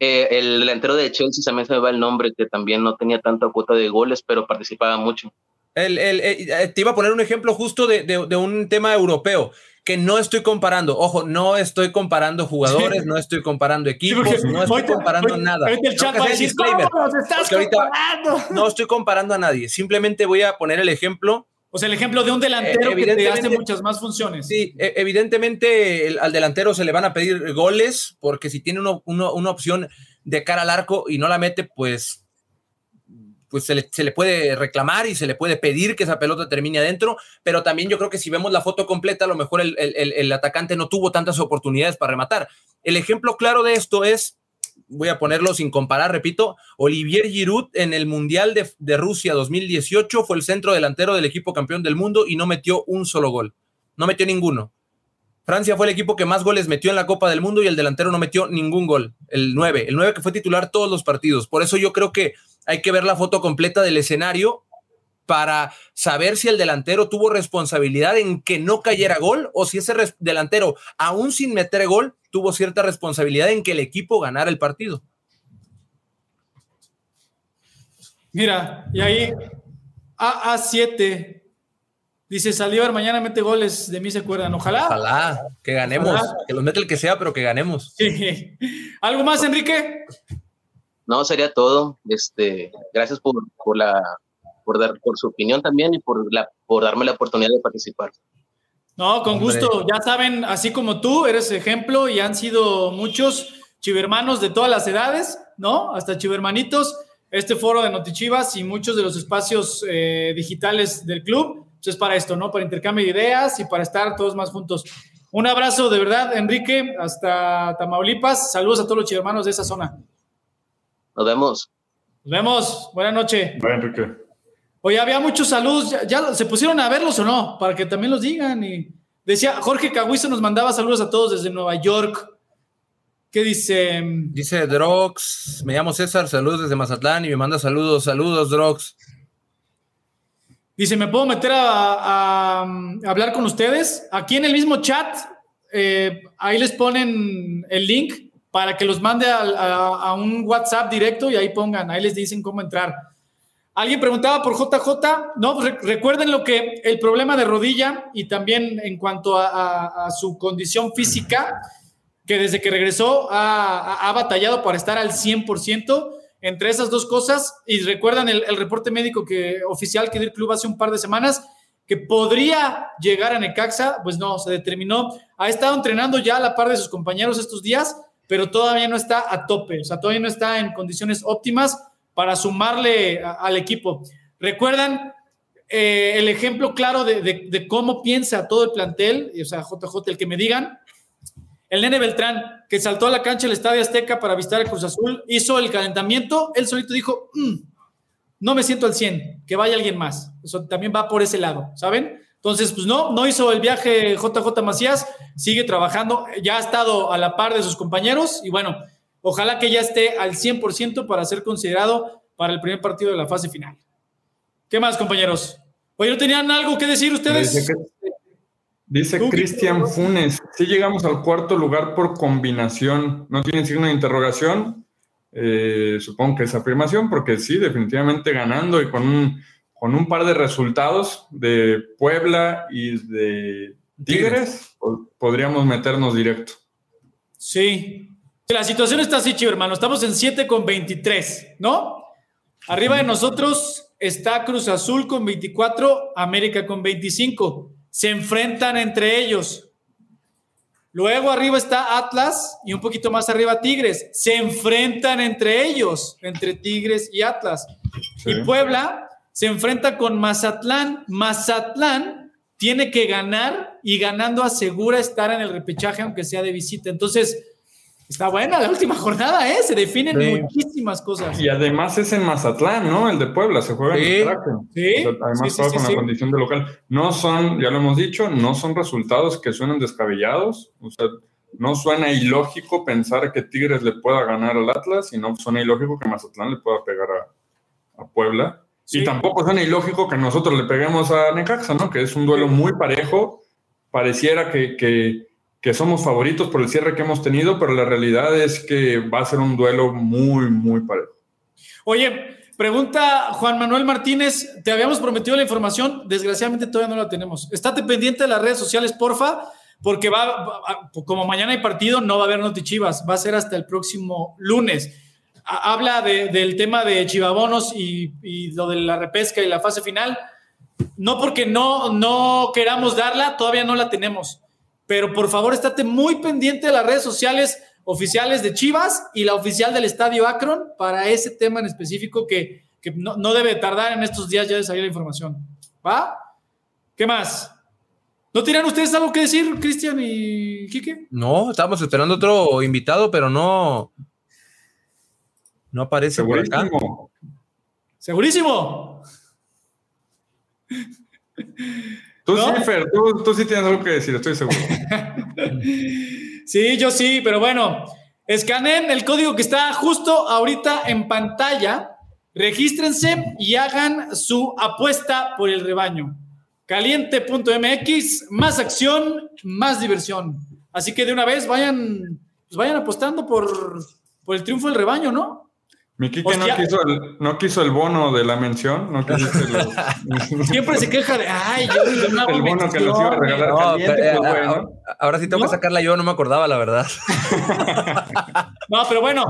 Eh, el delantero de Chelsea también se me va el nombre, que también no tenía tanta cuota de goles, pero participaba mucho. El, el, eh, te iba a poner un ejemplo justo de, de, un tema europeo, que no estoy comparando. Ojo, no estoy comparando jugadores, no estoy comparando equipos, no estoy comparando nada. no estoy comparando a nadie. Simplemente voy a poner el ejemplo o sea, el ejemplo de un delantero que te hace muchas más funciones. Sí, e, evidentemente al delantero se le van a pedir goles, porque si tiene una opción de cara al arco y no la mete, pues, pues se le, puede reclamar y se le puede pedir que esa pelota termine adentro, pero también yo creo que si vemos la foto completa, a lo mejor el, el atacante no tuvo tantas oportunidades para rematar. El ejemplo claro de esto es voy a ponerlo sin comparar, repito, Olivier Giroud en el Mundial de, Rusia 2018 fue el centro delantero del equipo campeón del mundo y no metió un solo gol, no metió ninguno. Francia fue el equipo que más goles metió en la Copa del Mundo y el delantero no metió ningún gol, el 9, el 9 que fue titular todos los partidos. Por eso yo creo que hay que ver la foto completa del escenario para saber si el delantero tuvo responsabilidad en que no cayera gol o si ese delantero, aún sin meter gol, tuvo cierta responsabilidad en que el equipo ganara el partido. Mira, y ahí AA7 dice Saldívar mañana mete goles, de mí se acuerdan. Ojalá. Ojalá, que ganemos, que los mete el que sea, pero que ganemos. ¿Algo más, Enrique? No, sería todo. Este, gracias por, por la por, dar, por su opinión también y por, la, por darme la oportunidad de participar. No, con gusto. Ya saben, así como tú, eres ejemplo y han sido muchos chivermanos de todas las edades, ¿no? Hasta chivermanitos. Este foro de Notichivas y muchos de los espacios eh, digitales del club, pues es para esto, ¿no? Para intercambio de ideas y para estar todos más juntos. Un abrazo de verdad, Enrique, hasta Tamaulipas. Saludos a todos los chivermanos de esa zona. Nos vemos. Nos vemos. Buenas noches. Bye, Enrique. Oye, había muchos saludos, ya, se pusieron a verlos o no, para que también los digan. Y decía, Jorge Caguizo nos mandaba saludos a todos desde Nueva York. ¿Qué dice? Dice Drox, me llamo César, saludos desde Mazatlán y me manda saludos, saludos Drox. Dice, ¿me puedo meter a, hablar con ustedes? Aquí en el mismo chat, eh, ahí les ponen el link para que los mande a un WhatsApp directo y ahí pongan, ahí les dicen cómo entrar. Alguien preguntaba por JJ. No, recuerden lo que el problema de rodilla y también en cuanto a, su condición física, que desde que regresó ha, batallado para estar al 100%. Entre esas dos cosas, y recuerdan el, reporte médico que, oficial que dio el club hace un par de semanas, que podría llegar a Necaxa, pues no, se determinó. Ha estado entrenando ya a la par de sus compañeros estos días, pero todavía no está a tope, o sea, todavía no está en condiciones óptimas para sumarle al equipo. ¿Recuerdan eh, el ejemplo claro de, cómo piensa todo el plantel? O sea, JJ, el que me digan. El nene Beltrán, que saltó a la cancha del Estadio Azteca para visitar a Cruz Azul, hizo el calentamiento, él solito dijo, mm, no me siento al 100, que vaya alguien más. También va por ese lado, ¿saben? Entonces, pues no, no hizo el viaje JJ Macías, sigue trabajando, ya ha estado a la par de sus compañeros y bueno, Ojalá que ya esté al 100% para ser considerado para el primer partido de la fase final. ¿Qué más, compañeros? Oye, ¿no tenían algo que decir ustedes? Dice, Cristian Funes, si llegamos al cuarto lugar por combinación, ¿no tiene signo de interrogación? Eh, supongo que es afirmación, porque sí, definitivamente ganando y con un, con un par de resultados de Puebla y de Tigres, podríamos meternos directo. Sí, la situación está así, chivo, hermano. Estamos en 7 con 23, ¿no? Arriba de nosotros está Cruz Azul con 24, América con 25. Se enfrentan entre ellos. Luego arriba está Atlas y un poquito más arriba Tigres. Se enfrentan entre ellos, entre Tigres y Atlas. Y Puebla se enfrenta con Mazatlán. Mazatlán tiene que ganar y ganando asegura estar en el repechaje aunque sea de visita. Entonces, Está buena la última jornada, ¿eh? Se definen muchísimas cosas. Y además es en Mazatlán, ¿no? El de Puebla, se juega en el Sí. además juega con la condición de local. No son, ya lo hemos dicho, no son resultados que suenan descabellados. O sea, no suena ilógico pensar que Tigres le pueda ganar al Atlas y no suena ilógico que Mazatlán le pueda pegar a, a Puebla. Y tampoco suena ilógico que nosotros le peguemos a Necaxa, ¿no? Que es un duelo muy parejo. Pareciera que, que que somos favoritos por el cierre que hemos tenido, pero la realidad es que va a ser un duelo muy, muy parejo. Oye, pregunta Juan Manuel Martínez, te habíamos prometido la información, desgraciadamente todavía no la tenemos. Estate pendiente de las redes sociales, porfa, porque va, como mañana hay partido, no va a haber notichivas, va a ser hasta el próximo lunes. Habla del tema de chivabonos y, y, lo de la repesca y la fase final. No porque no, no queramos darla, todavía no la tenemos pero por favor estate muy pendiente de las redes sociales oficiales de Chivas y la oficial del Estadio Akron para ese tema en específico que, no, debe tardar en estos días ya de salir la información. ¿Va? ¿Qué más? ¿No tienen ustedes algo que decir, Cristian y Quique? No, estamos esperando otro invitado, pero no. No aparece por acá. Segurísimo. Tú sí, Fer, tú, sí tienes algo que decir, estoy seguro. *laughs* sí, yo sí, pero bueno, escaneen el código que está justo ahorita en pantalla, regístrense y hagan su apuesta por el rebaño. Caliente.mx, más acción, más diversión. Así que de una vez vayan, pues vayan apostando por, por el triunfo del rebaño, ¿no? Mi Kike no, quiso el, no quiso el bono de la mención. No *laughs* Siempre se queja de, ay, yo, no *laughs* El bono que nos iba a regalar no, caliente, pues, bueno. Ahora sí tengo que sacarla yo, no me acordaba, la verdad. *laughs* no, pero bueno,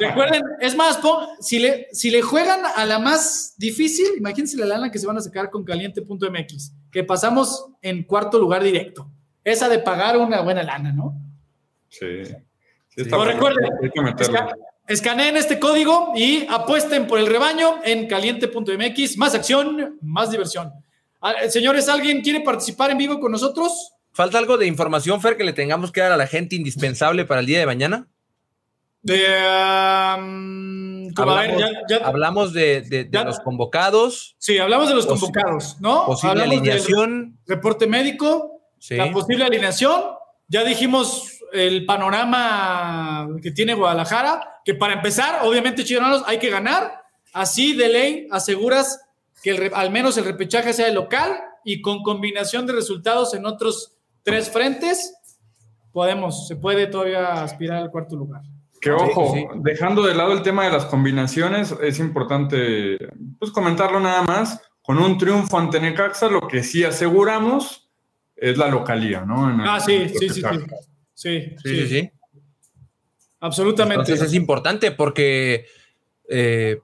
recuerden, es más, si, le, si le juegan a la más difícil, imagínense la lana que se van a sacar con caliente.mx, que pasamos en cuarto lugar directo. Esa de pagar una buena lana, ¿no? Sí. sí recuerden, Escaneen este código y apuesten por el rebaño en caliente.mx. Más acción, más diversión. Ah, señores, ¿alguien quiere participar en vivo con nosotros? ¿Falta algo de información, Fer, que le tengamos que dar a la gente indispensable para el día de mañana? hablamos, de, los convocados. Sí, hablamos de los convocados, ¿no? Posible alineación. Reporte médico, la posible alineación. Ya dijimos el panorama que tiene Guadalajara, que para empezar, obviamente, Chivas hay que ganar. Así de ley aseguras que al menos el repechaje sea el local y con combinación de resultados en otros tres frentes, podemos, se puede todavía aspirar al cuarto lugar. Que ojo, dejando de lado el tema de las combinaciones, es importante pues, comentarlo nada más. Con un triunfo ante Necaxa, lo que sí aseguramos es la localía, ¿no? ah, sí, sí, sí, sí. Sí, sí, sí. Absolutamente. Entonces es importante porque eh,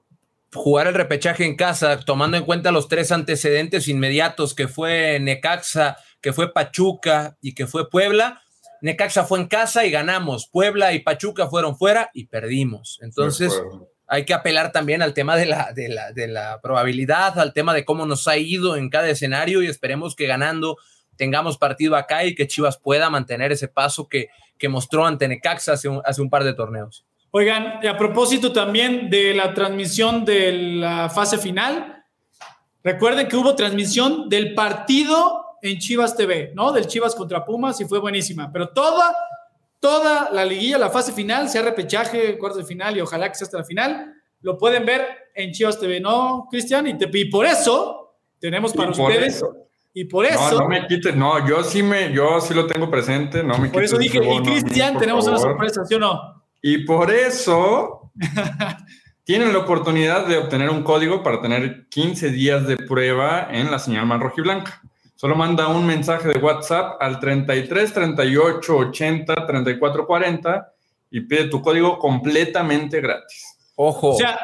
jugar el repechaje en casa, tomando en cuenta los tres antecedentes inmediatos que fue Necaxa, que fue Pachuca y que fue Puebla. Necaxa fue en casa y ganamos. Puebla y Pachuca fueron fuera y perdimos. Entonces hay que apelar también al tema de la, de la, de la probabilidad, al tema de cómo nos ha ido en cada escenario y esperemos que ganando tengamos partido acá y que Chivas pueda mantener ese paso que, que mostró ante Necaxa hace un, hace un par de torneos. Oigan, a propósito también de la transmisión de la fase final, recuerden que hubo transmisión del partido en Chivas TV, ¿no? Del Chivas contra Pumas y fue buenísima, pero toda, toda la liguilla, la fase final, sea repechaje, cuartos de final y ojalá que sea hasta la final, lo pueden ver en Chivas TV, ¿no, Cristian? Y, y por eso tenemos para ustedes... Y por eso. No, no me quites, no, yo sí me, yo sí lo tengo presente, no me Por eso dije, y Cristian, tenemos una sorpresa, ¿sí o no? Y por eso *laughs* tienen la oportunidad de obtener un código para tener 15 días de prueba en la señal más blanca. Solo manda un mensaje de WhatsApp al 33 38 80 34 40 y pide tu código completamente gratis. Ojo. O sea,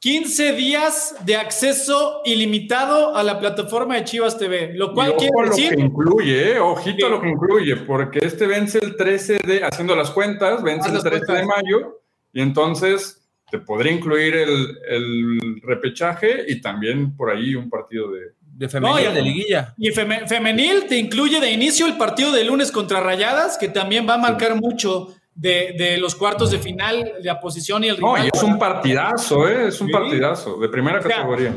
15 días de acceso ilimitado a la plataforma de Chivas TV, lo cual quiere decir... Lo que incluye, eh, ojito lo que incluye, porque este vence el 13 de, haciendo las cuentas, vence el 13 de mayo, y entonces te podría incluir el, repechaje y también por ahí un partido de... De femenil, de liguilla. Y femenil te incluye de inicio el partido de lunes contra Rayadas, que también va a marcar mucho de, los cuartos de final, la posición y el rival. No, es un partidazo, ¿eh? es un partidazo de primera categoría.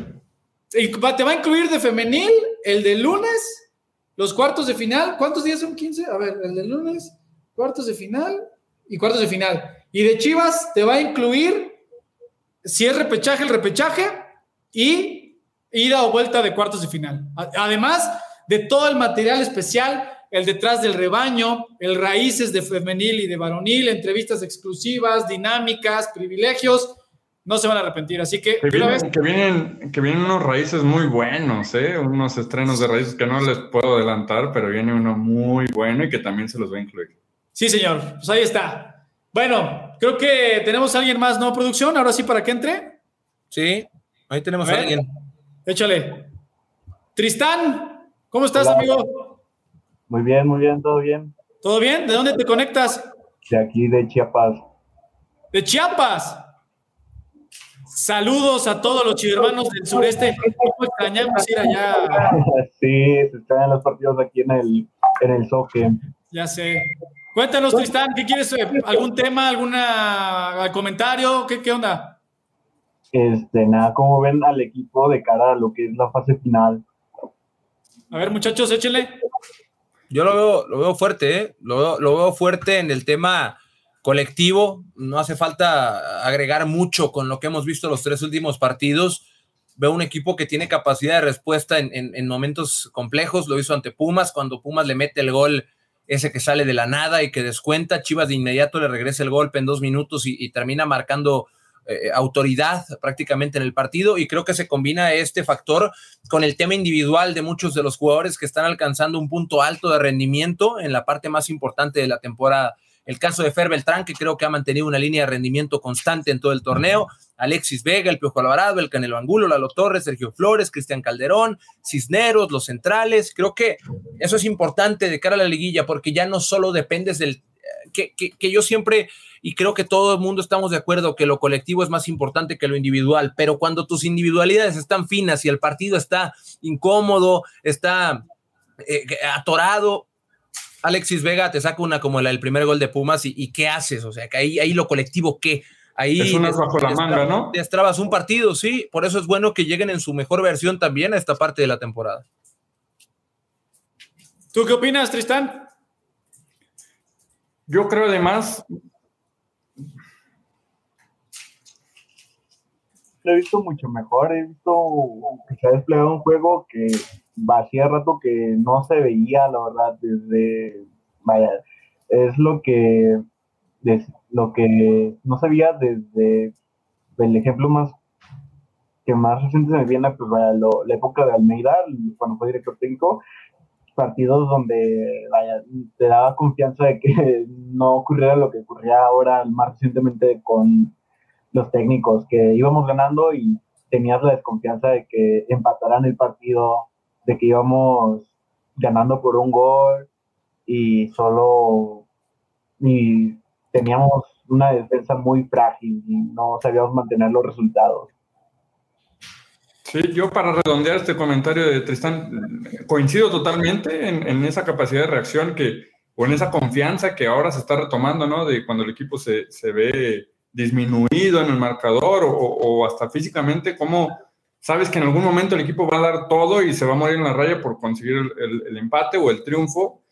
Y te va a incluir de femenil el de lunes, los cuartos de final. ¿Cuántos días son 15? A ver, el de lunes, cuartos de final y cuartos de final. Y de Chivas te va a incluir, si es repechaje, el repechaje y ida o vuelta de cuartos de final. Además de todo el material especial el detrás del rebaño, el raíces de femenil y de varonil, entrevistas exclusivas, dinámicas, privilegios. No se van a arrepentir, así que... Que vienen, que vienen, unos raíces muy buenos, ¿eh? unos estrenos de raíces que no les puedo adelantar, pero viene uno muy bueno y que también se los va a incluir. Sí, señor, pues ahí está. Bueno, creo que tenemos a alguien más, ¿no, producción? Ahora sí, para que entre. Sí, ahí tenemos a, alguien. Échale. Tristán, ¿cómo estás, amigo? Muy bien, muy bien, todo bien. ¿Todo bien? ¿De dónde te conectas? De aquí, de Chiapas. ¿De Chiapas? Saludos a todos los chivermanos del sureste. *laughs* ¿Cómo extrañamos ir allá? *laughs* Sí, se extrañan los partidos aquí en el, en el Soque. Ya sé. Cuéntanos, Tristán, ¿qué quieres? Eh, ¿Algún tema, algún comentario? ¿Qué, ¿Qué onda? Este, nada, ¿cómo ven al equipo de cara a lo que es la fase final? A ver, muchachos, échenle. Yo lo veo, lo veo fuerte, ¿eh? lo, veo, fuerte en el tema colectivo. No hace falta agregar mucho con lo que hemos visto los tres últimos partidos. Veo un equipo que tiene capacidad de respuesta en, momentos complejos. Lo hizo ante Pumas, cuando Pumas le mete el gol, ese que sale de la nada y que descuenta. Chivas de inmediato le regresa el golpe en dos minutos y, termina marcando eh, autoridad prácticamente en el partido y creo que se combina este factor con el tema individual de muchos de los jugadores que están alcanzando un punto alto de rendimiento en la parte más importante de la temporada. El caso de Fer Beltrán, que creo que ha mantenido una línea de rendimiento constante en todo el torneo. Alexis Vega, el Piojo Alvarado, el Canelo Angulo, Lalo Torres, Sergio Flores, Cristian Calderón, Cisneros, los centrales. Creo que eso es importante de cara a la liguilla porque ya no solo dependes del... Que, que yo siempre y creo que todo el mundo estamos de acuerdo que lo colectivo es más importante que lo individual, pero cuando tus individualidades están finas y el partido está incómodo, está eh, atorado, Alexis Vega te saca una como la del primer gol de Pumas y, ¿qué haces? O sea, que ahí, ahí lo colectivo, ¿qué? Ahí es una bajo la manga, ¿no? Te estrabas un partido, sí, por eso es bueno que lleguen en su mejor versión también a esta parte de la temporada. ¿Tú qué opinas, Tristán? Yo creo además, lo he visto mucho mejor, he visto que se ha desplegado un juego que hacía rato que no se veía, la verdad, desde, vaya, es lo que, lo que no se veía desde el ejemplo más que más reciente se me viene, pues vaya, la época de Almeida, cuando fue director técnico, partidos donde te daba confianza de que *laughs* no ocurriera lo que ocurría ahora más recientemente con los técnicos, que íbamos ganando y tenías la desconfianza de que empataran el partido, de que íbamos ganando por un gol y solo y teníamos una defensa muy frágil y no sabíamos mantener los resultados. Sí, yo para redondear este comentario de Tristán, coincido totalmente en, en, esa capacidad de reacción que, o en esa confianza que ahora se está retomando, ¿no? De cuando el equipo se, se ve disminuido en el marcador o, hasta físicamente, como sabes que en algún momento el equipo va a dar todo y se va a morir en la raya por conseguir el, empate o el triunfo.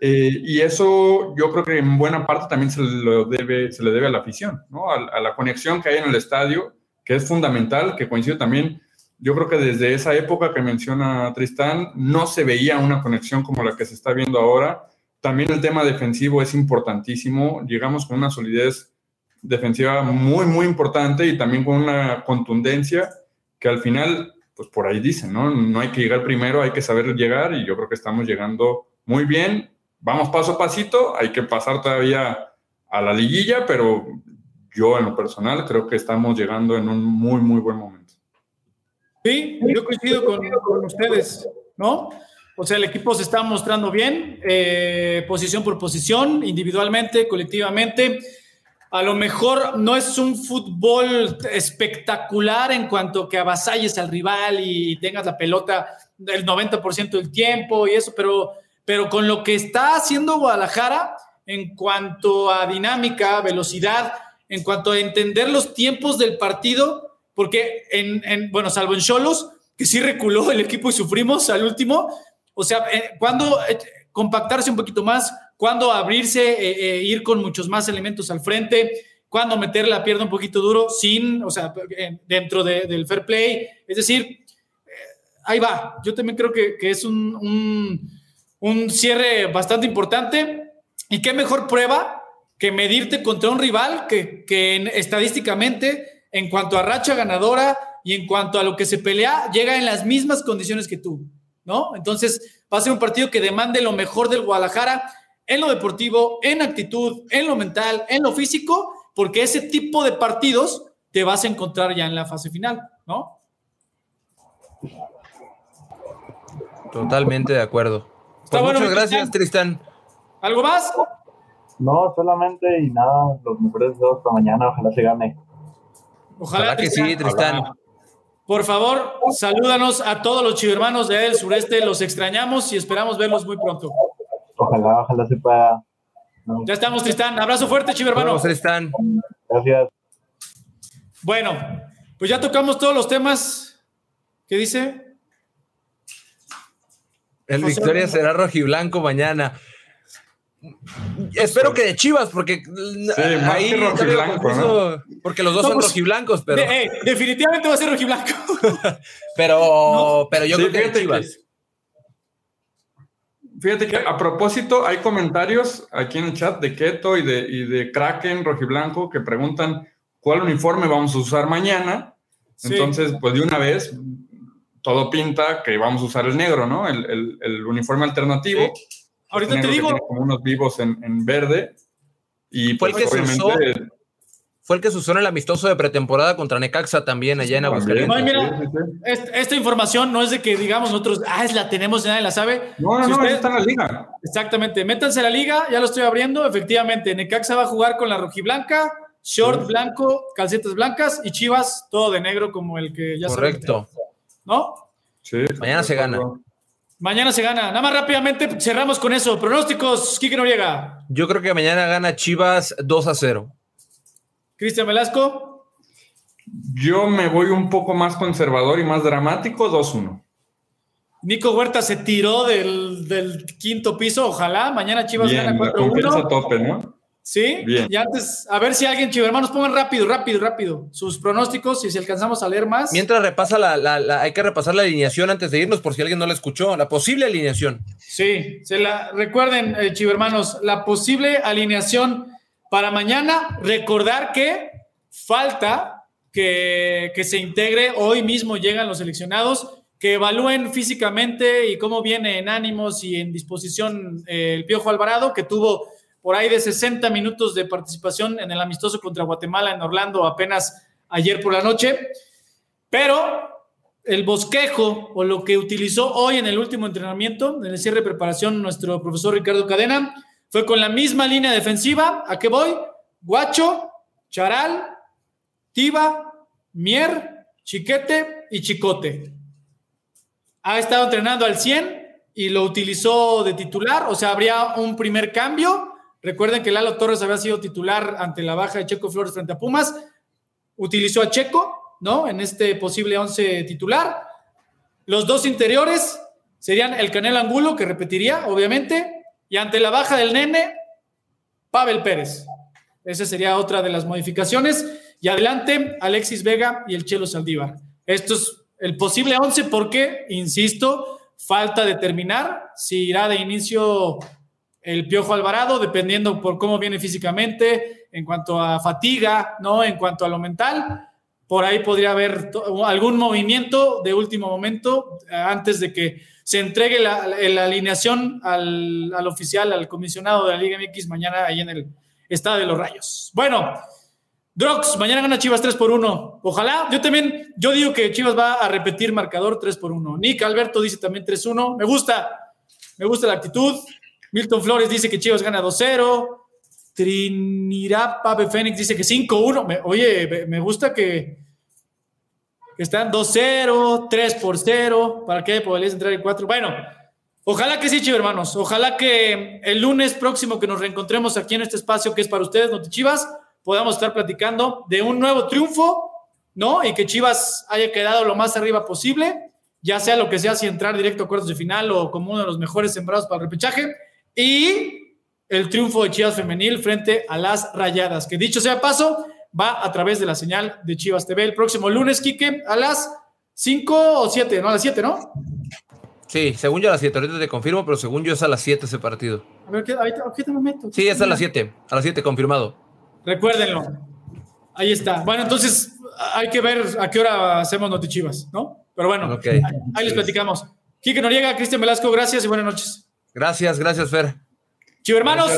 Eh, y eso yo creo que en buena parte también se, lo debe, se le debe a la afición, ¿no? a, la conexión que hay en el estadio, que es fundamental, que coincide también, yo creo que desde esa época que menciona Tristán, no se veía una conexión como la que se está viendo ahora. También el tema defensivo es importantísimo, llegamos con una solidez defensiva muy, muy importante y también con una contundencia que al final, pues por ahí dicen, ¿no? No hay que llegar primero, hay que saber llegar y yo creo que estamos llegando muy bien. Vamos paso a pasito, hay que pasar todavía a la liguilla, pero yo en lo personal creo que estamos llegando en un muy, muy buen momento. Sí, yo coincido con, ustedes, ¿no? O sea, el equipo se está mostrando bien, eh, posición por posición, individualmente, colectivamente a lo mejor no es un fútbol espectacular en cuanto que avasalles al rival y tengas la pelota el 90% del tiempo y eso, pero, pero con lo que está haciendo Guadalajara en cuanto a dinámica, velocidad, en cuanto a entender los tiempos del partido, porque en, bueno, salvo en Cholos, que sí reculó el equipo y sufrimos al último, o sea, eh, cuando eh, compactarse un poquito más, cuándo abrirse, eh, eh, ir con muchos más elementos al frente, cuándo meter la pierna un poquito duro, sin, o sea, dentro del fair play. Es decir, eh, ahí va. Yo también creo que, es un, un, cierre bastante importante. Y qué mejor prueba que medirte contra un rival que, que estadísticamente, en cuanto a racha ganadora y en cuanto a lo que se pelea, llega en las mismas condiciones que tú, ¿no? Entonces, va a ser un partido que demande lo mejor del Guadalajara en lo deportivo, en actitud, en lo mental, en lo físico, porque ese tipo de partidos te vas a encontrar ya en la fase final, ¿no? Totalmente de acuerdo. Pues muchas gracias, Tristán. ¿Algo más? No, solamente y nada, los mejores dos para mañana, ojalá se gane. Ojalá, que sí, Tristán. Por favor, salúdanos a todos los chivermanos de El Sureste, los extrañamos y esperamos verlos muy pronto. Ojalá, ojalá se pueda. Ya estamos, Tristán. Abrazo fuerte, chivo hermano. Tristán. Gracias. Bueno, pues ya tocamos todos los temas. ¿Qué dice? El Victoria será rojiblanco mañana. Espero que de Chivas, porque ahí rojiblanco, ¿no? porque los dos son pues, rojiblancos, pero eh, definitivamente va a ser rojiblanco. *laughs* pero, pero yo creo que de Chivas. Fíjate que a propósito, hay comentarios aquí en el chat de Keto y de, y de Kraken Rojiblanco que preguntan ¿cuál uniforme vamos a usar mañana? Entonces, pues de una vez, todo pinta que vamos a usar el negro, ¿no? El, el, uniforme alternativo. Ahorita te digo. Como unos vivos en, en verde. Y pues, que obviamente fue el que se usó en el amistoso de pretemporada contra Necaxa también allá en Aguascalientes. mira, esta información no es de que digamos nosotros, ah, es la tenemos y nadie la sabe. No, no, no, está en la liga. Exactamente, métanse a la liga, ya lo estoy abriendo. Efectivamente, Necaxa va a jugar con la rojiblanca, short blanco, calcetas blancas y Chivas todo de negro como el que ya Correcto. ¿No? Sí. Mañana se gana. Mañana se gana. Nada más rápidamente cerramos con eso. Pronósticos, Kike Noriega. Yo creo que mañana gana Chivas 2 a 0. Cristian Velasco. Yo me voy un poco más conservador y más dramático, 2-1. Nico Huerta se tiró del, quinto piso, ojalá. Mañana Chivas gana 4-1. tope, ¿no? Sí, Bien. y antes, a ver si alguien, Chivas, hermanos, pongan rápido, rápido, rápido sus pronósticos y si alcanzamos a leer más. Mientras repasa la, hay que repasar la alineación antes de irnos, por si alguien no la escuchó, la posible alineación. Sí, se la recuerden, eh, hermanos, la posible alineación para mañana, recordar que falta que, se integre, hoy mismo llegan los seleccionados, que evalúen físicamente y cómo viene en ánimos y en disposición eh, el Piojo Alvarado, que tuvo por ahí de 60 minutos de participación en el amistoso contra Guatemala en Orlando apenas ayer por la noche. Pero el bosquejo o lo que utilizó hoy en el último entrenamiento, en el cierre de preparación, nuestro profesor Ricardo Cadena, fue con la misma línea defensiva. ¿A qué voy? Guacho, Charal, Tiba, Mier, Chiquete y Chicote. Ha estado entrenando al 100 y lo utilizó de titular, o sea, habría un primer cambio. Recuerden que Lalo Torres había sido titular ante la baja de Checo Flores frente a Pumas. Utilizó a Checo, ¿no? En este posible 11 titular. Los dos interiores serían el Canel Angulo, que repetiría, obviamente, y ante la baja del nene, Pavel Pérez. Esa sería otra de las modificaciones. Y adelante, Alexis Vega y el Chelo Saldívar. Esto es el posible 11 porque, insisto, falta determinar si irá de inicio el Piojo Alvarado, dependiendo por cómo viene físicamente, en cuanto a fatiga, ¿no? En cuanto a lo mental. Por ahí podría haber algún movimiento de último momento eh, antes de que se entregue la, alineación al, oficial, al comisionado de la Liga MX mañana ahí en el Estado de los Rayos. Bueno, Drox, mañana gana Chivas 3 por 1. Ojalá, yo también, yo digo que Chivas va a repetir marcador 3 por 1. Nick Alberto dice también 3-1. Me gusta, me gusta la actitud. Milton Flores dice que Chivas gana 2-0. Trinidad Pape Fénix dice que 5-1. Oye, me gusta que, están 2-0, 3 por 0, ¿para qué podrías entrar en 4? Bueno, ojalá que sí, chivo hermanos, ojalá que el lunes próximo que nos reencontremos aquí en este espacio que es para ustedes, Chivas, podamos estar platicando de un nuevo triunfo, ¿no? Y que Chivas haya quedado lo más arriba posible, ya sea lo que sea, si entrar directo a cuartos de final o como uno de los mejores sembrados para el repechaje, y el triunfo de Chivas femenil frente a las Rayadas, que dicho sea paso, va a través de la señal de Chivas TV el próximo lunes, Quique, a las 5 o 7, no a las 7, ¿no? Sí, según yo a las 7, ahorita te confirmo, pero según yo es a las 7 ese partido. A ver, ¿qué, ¿qué te meto? Sí, es a las 7, a las 7, confirmado. Recuérdenlo. Ahí está. Bueno, entonces hay que ver a qué hora hacemos Notichivas, ¿no? Pero bueno, ahí, les platicamos. Quique Noriega, Cristian Velasco, gracias y buenas noches. Gracias, gracias, Fer. Chivo hermanos.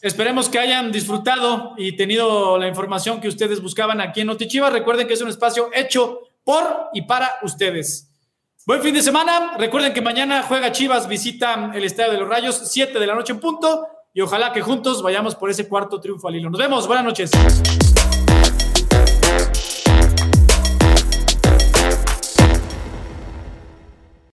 Esperemos que hayan disfrutado y tenido la información que ustedes buscaban aquí en Notichivas. Recuerden que es un espacio hecho por y para ustedes. Buen fin de semana. Recuerden que mañana juega Chivas, visita el Estadio de los Rayos, 7 de la noche en punto. Y ojalá que juntos vayamos por ese cuarto triunfo al hilo. Nos vemos. Buenas noches.